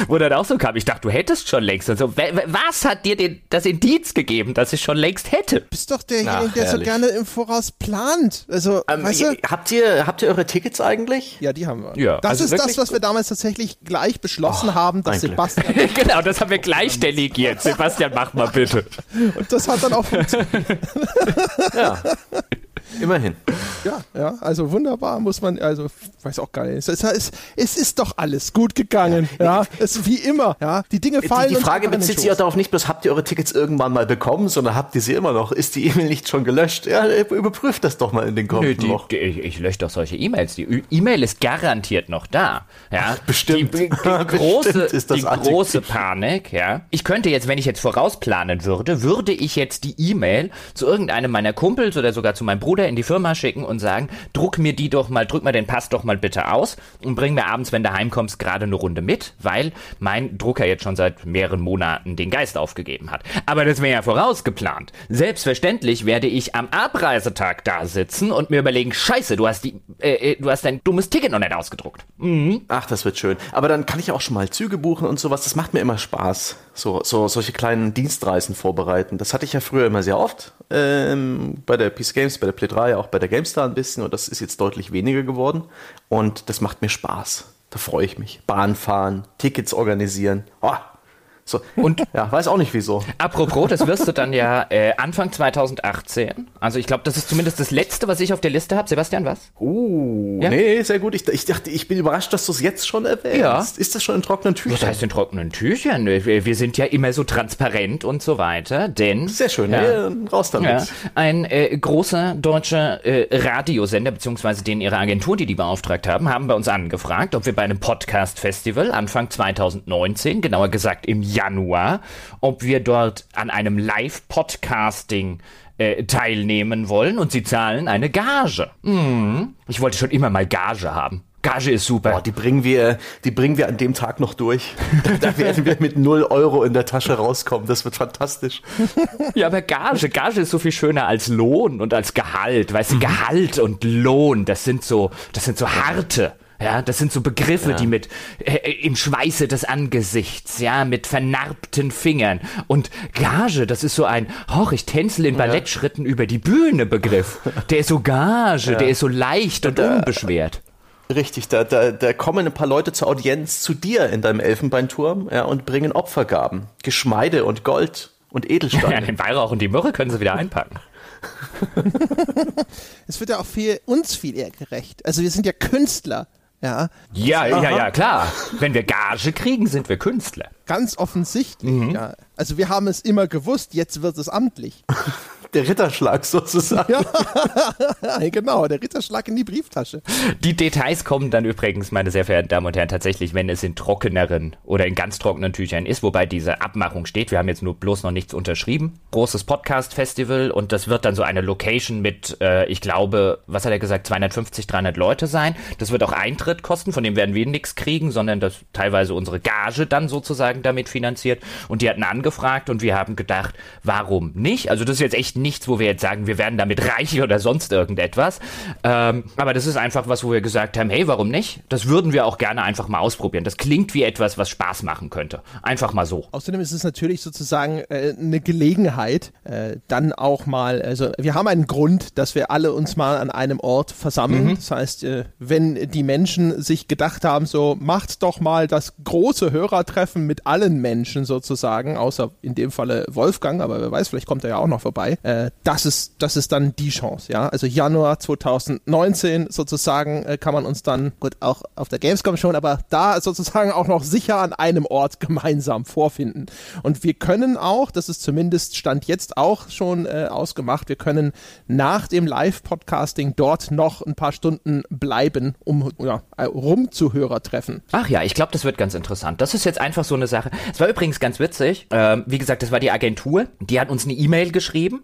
wo dann auch so kam, ich dachte, du hättest schon längst. Und so, was hat dir den, das Indiz gegeben, dass ich schon längst hätte? Du bist doch derjenige, der so gerne im Voraus plant Also, Ähm, weißt du? habt, ihr, habt ihr eure Tickets eigentlich? Ja, die haben wir. Ja, das also ist das, was wir damals tatsächlich gleich beschlossen haben, dass. Sebastian. genau, das haben wir gleich delegiert. Sebastian, mach mal bitte. Und das hat dann auch funktioniert. Ja. Immerhin. Ja, ja, also wunderbar, muss man, also weiß auch gar nicht. Es ist, es ist doch alles gut gegangen. Ja, es ist wie immer. Ja, die Dinge fallen. Die, die uns Frage bezieht sich auch Schoß. darauf nicht bloß, habt ihr eure Tickets irgendwann mal bekommen, sondern habt ihr sie immer noch? Ist die E-Mail nicht schon gelöscht? Ja, überprüft das doch mal in den Nö, kommenden die, Wochen. die, ich, ich lösche doch solche E-Mails. Die E-Mail ist garantiert noch da. Ja, bestimmt. Die, die Bestimmt große, ist das die große Panik, ja. Ich könnte jetzt, wenn ich jetzt vorausplanen würde, würde ich jetzt die E-Mail zu irgendeinem meiner Kumpels oder sogar zu meinem Bruder in die Firma schicken und sagen, druck mir die doch mal, drück mir den Pass doch mal bitte aus und bring mir abends, wenn du heimkommst, gerade eine Runde mit, weil mein Drucker jetzt schon seit mehreren Monaten den Geist aufgegeben hat. Aber das wäre ja vorausgeplant. Selbstverständlich werde ich am Abreisetag da sitzen und mir überlegen, scheiße, du hast die, äh, äh, du hast dein dummes Ticket noch nicht ausgedruckt. Ach, das wird schön. Aber dann kann ich auch schon mal Züge buchen und sowas. Das macht mir immer Spaß. So, so solche kleinen Dienstreisen vorbereiten. Das hatte ich ja früher immer sehr oft. Ähm, bei der PC Games, bei der Play 3, auch bei der GameStar ein bisschen. Und das ist jetzt deutlich weniger geworden. Und das macht mir Spaß. Da freue ich mich. Bahn fahren, Tickets organisieren. Oh, so. Und- ja, weiß auch nicht wieso. Apropos, das wirst du dann ja äh, Anfang 2018. Also ich glaube, das ist zumindest das Letzte, was ich auf der Liste habe. Sebastian, was? Uh, Ja? nee, sehr gut. Ich, ich dachte, ich bin überrascht, dass du es jetzt schon erwähnst. Ja. Ist das schon in trockenen Tüchern? Was heißt in trockenen Tüchern? Wir wir sind ja immer so transparent und so weiter, denn... Sehr schön. Ja. Ja. raus damit. Ja, ein äh, großer deutscher äh, Radiosender, beziehungsweise den ihre Agentur, die die beauftragt haben, haben bei uns angefragt, ob wir bei einem Podcast-Festival Anfang 2019, genauer gesagt im Januar, ob wir dort an einem Live-Podcasting äh, teilnehmen wollen und sie zahlen eine Gage. Mhm. Ich wollte schon immer mal Gage haben. Gage ist super. Boah, die bringen wir, die bringen wir an dem Tag noch durch. Da, da werden wir mit 0 Euro in der Tasche rauskommen. Das wird fantastisch. Ja, aber Gage, Gage ist so viel schöner als Lohn und als Gehalt. Weißt du, Gehalt und Lohn, das sind so, das sind so harte. Ja, das sind so Begriffe, die mit äh, im Schweiße des Angesichts, ja, mit vernarbten Fingern. Und Gage, das ist so ein, hoch, ich tänzel in Ballettschritten über die Bühne Begriff. Der ist so Gage, der ist so leicht und Da- unbeschwert. Richtig, da, da, da kommen ein paar Leute zur Audienz zu dir in deinem Elfenbeinturm ja, und bringen Opfergaben. Geschmeide und Gold und Ja, Edelsteine. den Weihrauch und die Myrrhe können sie wieder einpacken. Es wird ja auch viel, uns viel eher gerecht. Also wir sind ja Künstler. Ja, Ja, ja, ja, klar. Wenn wir Gage kriegen, sind wir Künstler. ganz offensichtlich. Mhm. Ja. Also wir haben es immer gewusst, jetzt wird es amtlich. Der Ritterschlag sozusagen. Ja, genau, der Ritterschlag in die Brieftasche. Die Details kommen dann übrigens, meine sehr verehrten Damen und Herren, tatsächlich, wenn es in trockeneren oder in ganz trockenen Tüchern ist, wobei diese Abmachung steht. Wir haben jetzt nur bloß noch nichts unterschrieben. Großes Podcast-Festival und das wird dann so eine Location mit, äh, ich glaube, was hat er gesagt, 250, 300 Leute sein. Das wird auch Eintritt kosten, von dem werden wir nichts kriegen, sondern das teilweise unsere Gage dann sozusagen damit finanziert. Und die hatten angefragt und wir haben gedacht, warum nicht? Also das ist jetzt echt nichts, wo wir jetzt sagen, wir werden damit reich oder sonst irgendetwas. Ähm, aber das ist einfach was, wo wir gesagt haben, hey, warum nicht? Das würden wir auch gerne einfach mal ausprobieren. Das klingt wie etwas, was Spaß machen könnte. Einfach mal so. Außerdem ist es natürlich sozusagen äh, eine Gelegenheit, äh, dann auch mal, also wir haben einen Grund, dass wir alle uns mal an einem Ort versammeln. Das heißt, äh, wenn die Menschen sich gedacht haben, so macht doch mal das große Hörertreffen mit allen Menschen sozusagen, außer in dem Falle Wolfgang, aber wer weiß, vielleicht kommt er ja auch noch vorbei. Äh, das ist, das ist dann die Chance, ja. Also Januar 2019 sozusagen äh, kann man uns dann, gut, auch auf der Gamescom schon, aber da sozusagen auch noch sicher an einem Ort gemeinsam vorfinden. Und wir können auch, das ist zumindest Stand jetzt auch schon äh, ausgemacht, wir können nach dem Live-Podcasting dort noch ein paar Stunden bleiben, um ja, rumzuhörer treffen. Ach ja, ich glaube, das wird ganz interessant. Das ist jetzt einfach so eine Sache. Es war übrigens ganz witzig. Ähm, wie gesagt, das war die Agentur. Die hat uns eine E-Mail geschrieben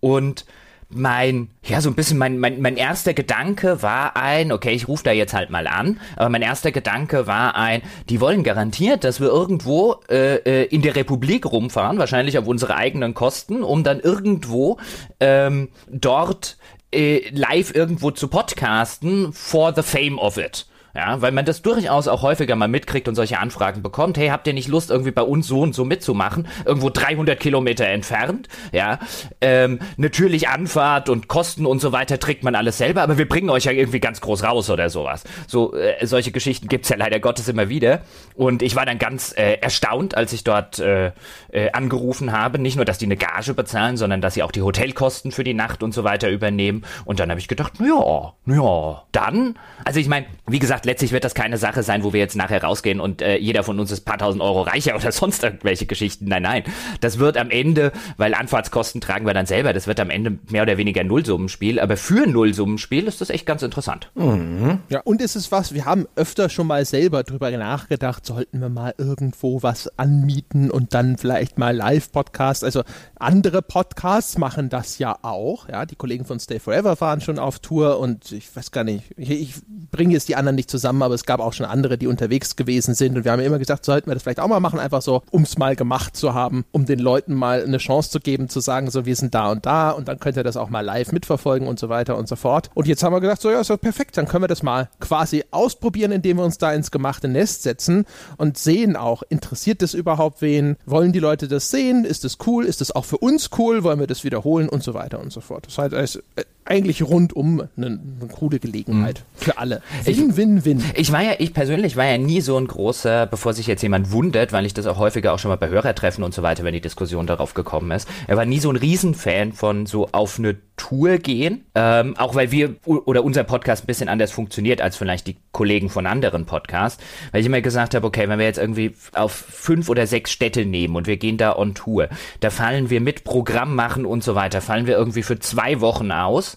und mein, ja, so ein bisschen mein, mein, mein erster Gedanke war ein, okay, ich rufe da jetzt halt mal an, aber mein erster Gedanke war ein, die wollen garantiert, dass wir irgendwo äh, äh, in der Republik rumfahren, wahrscheinlich auf unsere eigenen Kosten, um dann irgendwo ähm, dort äh, live irgendwo zu podcasten for the fame of it. Ja, weil man das durchaus auch häufiger mal mitkriegt und solche Anfragen bekommt. Hey, habt ihr nicht Lust, irgendwie bei uns so und so mitzumachen? Irgendwo 300 Kilometer entfernt. Ja, ähm, natürlich Anfahrt und Kosten und so weiter trägt man alles selber, aber wir bringen euch ja irgendwie ganz groß raus oder sowas. So, äh, solche Geschichten gibt's ja leider Gottes immer wieder. Und ich war dann ganz äh, erstaunt, als ich dort äh, äh, angerufen habe. Nicht nur, dass die eine Gage bezahlen, sondern dass sie auch die Hotelkosten für die Nacht und so weiter übernehmen. Und dann habe ich gedacht, ja, ja, dann. Also ich meine, wie gesagt, gesagt, letztlich wird das keine Sache sein, wo wir jetzt nachher rausgehen und äh, jeder von uns ist paar tausend Euro reicher oder sonst irgendwelche Geschichten. Nein, nein. Das wird am Ende, weil Anfahrtskosten tragen wir dann selber, das wird am Ende mehr oder weniger ein Nullsummenspiel. Aber für ein Nullsummenspiel ist das echt ganz interessant. Mhm. Ja, und ist es was, wir haben öfter schon mal selber drüber nachgedacht, sollten wir mal irgendwo was anmieten und dann vielleicht mal Live-Podcast. Also andere Podcasts machen das ja auch. Ja, die Kollegen von Stay Forever waren schon auf Tour und ich weiß gar nicht, ich, ich bringe jetzt die anderen nicht zusammen, aber es gab auch schon andere, die unterwegs gewesen sind. Und wir haben ja immer gesagt, sollten wir das vielleicht auch mal machen, einfach so, um es mal gemacht zu haben, um den Leuten mal eine Chance zu geben, zu sagen, so, wir sind da und da und dann könnt ihr das auch mal live mitverfolgen und so weiter und so fort. Und jetzt haben wir gesagt, so, ja, ist doch perfekt, dann können wir das mal quasi ausprobieren, indem wir uns da ins gemachte Nest setzen und sehen auch, interessiert das überhaupt wen? Wollen die Leute das sehen? Ist das cool? Ist das auch für uns cool? Wollen wir das wiederholen und so weiter und so fort? Das heißt, eigentlich rundum eine, eine coole Gelegenheit mhm. für alle. Win, win, win. Ich war ja, ich persönlich war ja nie so ein großer, bevor sich jetzt jemand wundert, weil ich das auch häufiger auch schon mal bei Hörertreffen und so weiter, wenn die Diskussion darauf gekommen ist. Er war nie so ein Riesenfan von so auf eine Tour gehen, ähm, auch weil wir oder unser Podcast ein bisschen anders funktioniert als vielleicht die Kollegen von anderen Podcasts, weil ich immer gesagt habe, okay, wenn wir jetzt irgendwie auf fünf oder sechs Städte nehmen und wir gehen da on Tour, da fallen wir mit Programm machen und so weiter, fallen wir irgendwie für zwei Wochen aus.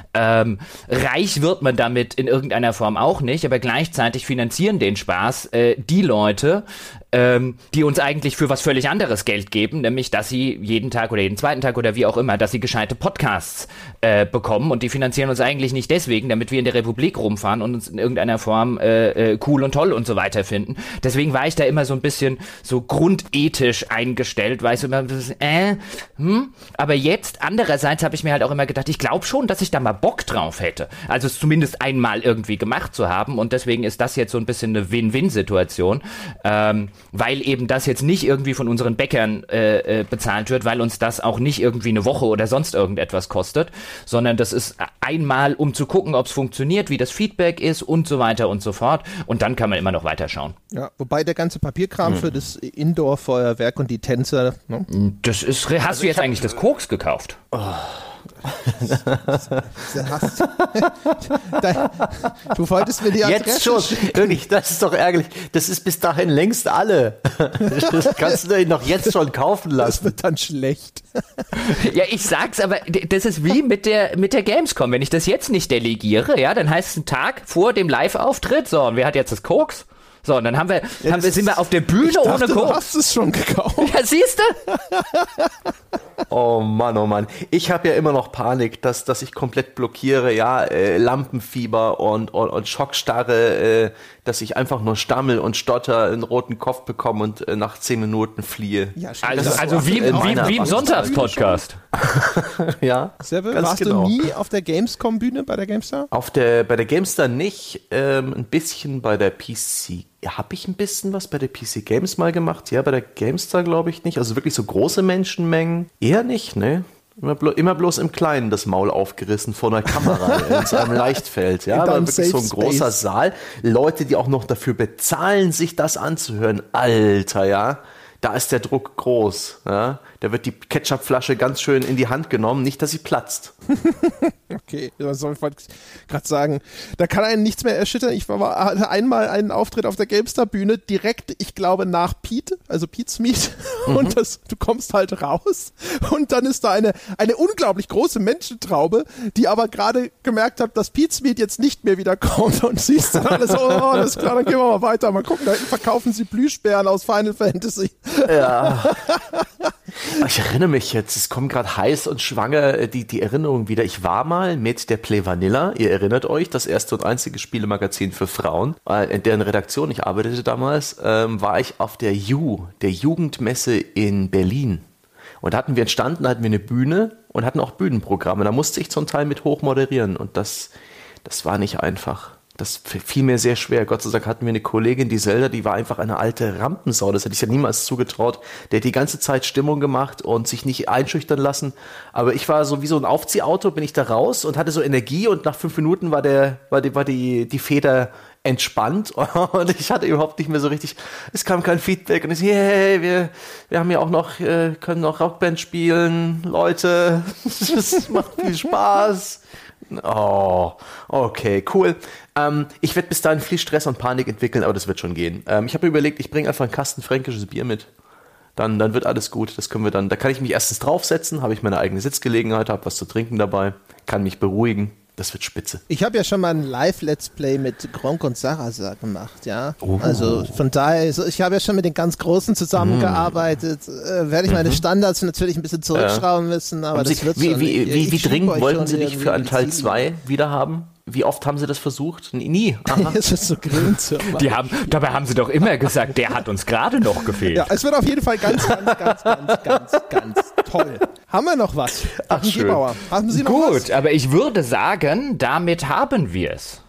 Ähm, reich wird man damit in irgendeiner Form auch nicht, aber gleichzeitig finanzieren den Spaß äh, die Leute, ähm, die uns eigentlich für was völlig anderes Geld geben, nämlich dass sie jeden Tag oder jeden zweiten Tag oder wie auch immer, dass sie gescheite Podcasts äh, bekommen und die finanzieren uns eigentlich nicht deswegen, damit wir in der Republik rumfahren und uns in irgendeiner Form äh, äh, cool und toll und so weiter finden. Deswegen war ich da immer so ein bisschen so grundethisch eingestellt, weißt du, immer, äh, hm? aber jetzt andererseits habe ich mir halt auch immer gedacht, ich glaube schon, dass ich da mal Bock drauf hätte, also es zumindest einmal irgendwie gemacht zu haben und deswegen ist das jetzt so ein bisschen eine Win-Win-Situation. Ähm, weil eben das jetzt nicht irgendwie von unseren Bäckern äh, äh, bezahlt wird, weil uns das auch nicht irgendwie eine Woche oder sonst irgendetwas kostet, sondern das ist einmal, um zu gucken, ob es funktioniert, wie das Feedback ist und so weiter und so fort. Und dann kann man immer noch weiterschauen. Ja, wobei der ganze Papierkram hm. für das Indoor-Feuerwerk und die Tänzer. Ne? Das ist. Hast also du jetzt eigentlich das Koks gekauft? Oh. du wolltest mir die Adresse Jetzt schon, wirklich, das ist doch ärgerlich. Das ist bis dahin längst alle. Das kannst du dir noch jetzt schon kaufen lassen. Das wird dann schlecht. Ja, ich sag's, aber das ist wie mit der, mit der Gamescom. Wenn ich das jetzt nicht delegiere, ja, dann heißt es ein Tag vor dem Live-Auftritt, so, und wer hat jetzt das Koks? So, und dann haben wir, haben wir, sind wir auf der Bühne ohne Koks. Du hast es schon gekauft. Ja, siehst du? Oh Mann, oh Mann. Ich habe ja immer noch Panik, dass, dass ich komplett blockiere, ja, äh, Lampenfieber und, und, und Schockstarre, äh, dass ich einfach nur stammel und stotter, einen roten Kopf bekomme und äh, nach zehn Minuten fliehe. Ja, also, also wie, wie, wie, wie im Sonntagspodcast. ja, ganz warst genau. du nie auf der Gamescom-Bühne bei der GameStar? Auf der, bei der GameStar nicht, ähm, ein bisschen bei der PC habe ich ein bisschen was bei der PC Games mal gemacht? Ja, bei der GameStar glaube ich nicht. Also wirklich so große Menschenmengen? Eher nicht, ne? Immer, blo immer bloß im Kleinen das Maul aufgerissen vor einer Kamera in so einem Leichtfeld. Ja, aber wirklich so ein großer Space. Saal. Leute, die auch noch dafür bezahlen, sich das anzuhören. Alter, ja da ist der Druck groß. Ja? Da wird die Ketchupflasche ganz schön in die Hand genommen, nicht, dass sie platzt. okay, was soll ich gerade sagen? Da kann einen nichts mehr erschüttern. Ich war, hatte einmal einen Auftritt auf der GameStar-Bühne, direkt, ich glaube, nach Pete, also Pete's Meet. Mhm. Und das, du kommst halt raus und dann ist da eine, eine unglaublich große Menschentraube, die aber gerade gemerkt hat, dass Pete's Meet jetzt nicht mehr wieder kommt und siehst dann alles, oh, alles klar, dann gehen wir mal weiter. Mal gucken, da verkaufen sie Plüschbären aus Final Fantasy. Ja. Ich erinnere mich jetzt, es kommt gerade heiß und schwanger äh, die, die Erinnerung wieder. Ich war mal mit der Play Vanilla, ihr erinnert euch, das erste und einzige Spielemagazin für Frauen, äh, in deren Redaktion ich arbeitete damals, ähm, war ich auf der U, der Jugendmesse in Berlin. Und da hatten wir entstanden, hatten wir eine Bühne und hatten auch Bühnenprogramme. Da musste ich zum Teil mit hoch moderieren und das, das war nicht einfach Das fiel mir sehr schwer. Gott sei Dank hatten wir eine Kollegin, die Zelda, die war einfach eine alte Rampensau. Das hätte ich ja niemals zugetraut. Der hat die ganze Zeit Stimmung gemacht und sich nicht einschüchtern lassen. Aber ich war so wie so ein Aufziehauto, bin ich da raus und hatte so Energie und nach fünf Minuten war der, war die, war die, die Feder entspannt und ich hatte überhaupt nicht mehr so richtig, es kam kein Feedback und ich hey, wir, wir haben ja auch noch, äh, können noch Rockband spielen, Leute, es macht viel Spaß. Oh, okay, cool. Ähm, ich werde bis dahin viel Stress und Panik entwickeln, aber das wird schon gehen. Ähm, ich habe mir überlegt, ich bringe einfach einen Kasten fränkisches Bier mit. Dann, dann wird alles gut. Das können wir dann. Da kann ich mich erstens draufsetzen, habe ich meine eigene Sitzgelegenheit, habe was zu trinken dabei, kann mich beruhigen. Das wird spitze. Ich habe ja schon mal ein Live-Let's Play mit Gronk und Sarasa gemacht, ja. Oh. Also von daher, ich habe ja schon mit den ganz Großen zusammengearbeitet. Mm. Äh, Werde ich meine mhm. Standards natürlich ein bisschen zurückschrauben müssen, aber das Sie, wird wie, schon. Wie, wie, wie dringend wollten Sie dich für einen Teil 2 wieder haben? Wie oft haben sie das versucht? Nie. es ist so grün Die haben, dabei haben sie doch immer gesagt, der hat uns gerade noch gefehlt. Ja, es wird auf jeden Fall ganz, ganz, ganz, ganz, ganz, ganz toll. Haben wir noch was? Ach, schön. Haben Sie noch Gut, was? aber ich würde sagen, damit haben wir es.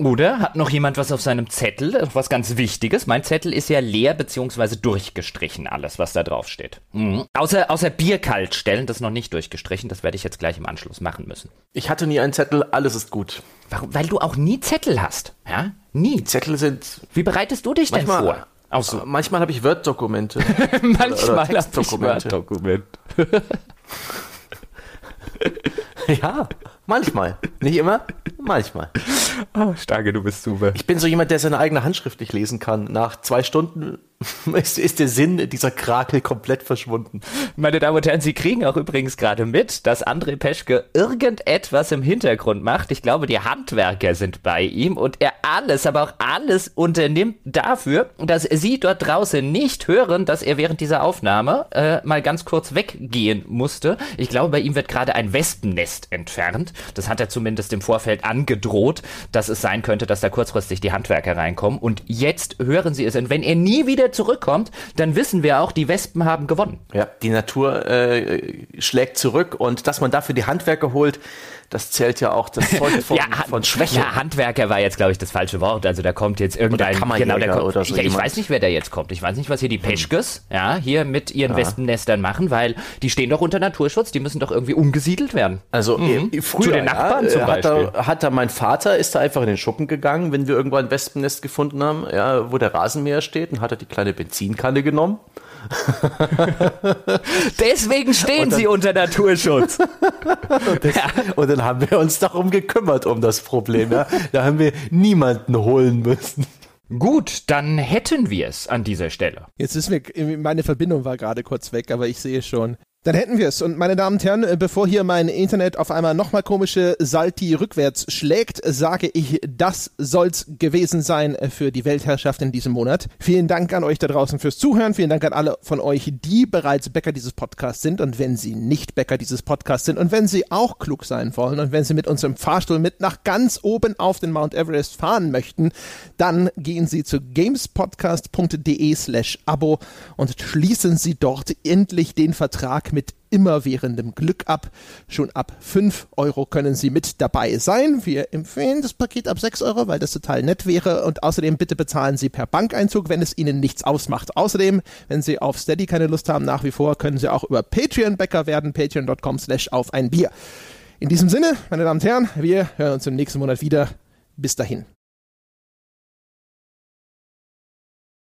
Oder hat noch jemand was auf seinem Zettel, was ganz Wichtiges? Mein Zettel ist ja leer beziehungsweise durchgestrichen, alles, was da drauf steht. Mhm. Außer, außer Bier kalt stellen, das ist noch nicht durchgestrichen, das werde ich jetzt gleich im Anschluss machen müssen. Ich hatte nie einen Zettel, alles ist gut. Warum? Weil du auch nie Zettel hast, ja? Nie. Zettel sind... Wie bereitest du dich denn vor? Auch so. Manchmal habe ich Word-Dokumente. manchmal habe ich Word-Dokumente. ja. Manchmal. Nicht immer, manchmal. Oh, Starke, du bist super. Ich bin so jemand, der seine eigene Handschrift nicht lesen kann. Nach zwei Stunden ist, ist der Sinn dieser Krakel komplett verschwunden. Meine Damen und Herren, Sie kriegen auch übrigens gerade mit, dass André Peschke irgendetwas im Hintergrund macht. Ich glaube, die Handwerker sind bei ihm und er alles, aber auch alles unternimmt dafür, dass Sie dort draußen nicht hören, dass er während dieser Aufnahme äh, mal ganz kurz weggehen musste. Ich glaube, bei ihm wird gerade ein Wespennest entfernt. Das hat er zumindest im Vorfeld angedroht, dass es sein könnte, dass da kurzfristig die Handwerker reinkommen. Und jetzt hören Sie es. Und wenn er nie wieder zurückkommt, dann wissen wir auch, die Wespen haben gewonnen. Ja, die Natur äh, schlägt zurück und dass man dafür die Handwerker holt, das zählt ja auch, das zeugt von, ja, von Schwäche. Ja, Handwerker war jetzt, glaube ich, das falsche Wort. Also da kommt jetzt irgendein, genau, der kommt, oder so ich, ich weiß nicht, wer da jetzt kommt. Ich weiß nicht, was hier die hm. Peschkes, ja, hier mit ihren ja. Wespennestern machen, weil die stehen doch unter Naturschutz, die müssen doch irgendwie umgesiedelt werden. Also mhm. früher, Zu den Nachbarn ja, zum Beispiel. Hat da, hat da mein Vater, ist da einfach in den Schuppen gegangen, wenn wir irgendwo ein Wespennest gefunden haben, ja, wo der Rasenmäher steht und hat er die kleine Benzinkanne genommen Deswegen stehen dann, sie unter Naturschutz. und, das, ja. und, dann haben wir uns darum gekümmert, um das Problem. Ja? Da haben wir niemanden holen müssen. Gut, dann hätten wir es an dieser Stelle. Jetzt ist mir, meine Verbindung war gerade kurz weg, aber ich sehe schon, dann hätten wir es. Und meine Damen und Herren, äh, bevor hier mein Internet auf einmal nochmal komische Salti rückwärts schlägt, sage ich, das soll's gewesen sein äh, für die Weltherrschaft in diesem Monat. Vielen Dank an euch da draußen fürs Zuhören. Vielen Dank an alle von euch, die bereits Bäcker dieses Podcasts sind. Und wenn sie nicht Bäcker dieses Podcasts sind und wenn sie auch klug sein wollen und wenn sie mit uns im Fahrstuhl mit nach ganz oben auf den Mount Everest fahren möchten, dann gehen sie zu gamespodcast.de slash Abo und schließen sie dort endlich den Vertrag mit immerwährendem Glück ab. Schon ab 5 Euro können Sie mit dabei sein. Wir empfehlen das Paket ab 6 Euro, weil das total nett wäre. Und außerdem bitte bezahlen Sie per Bankeinzug, wenn es Ihnen nichts ausmacht. Außerdem, wenn Sie auf Steady keine Lust haben, nach wie vor können Sie auch über Patreon Bäcker werden. Patreon.com slash auf ein Bier. In diesem Sinne, meine Damen und Herren, wir hören uns im nächsten Monat wieder. Bis dahin.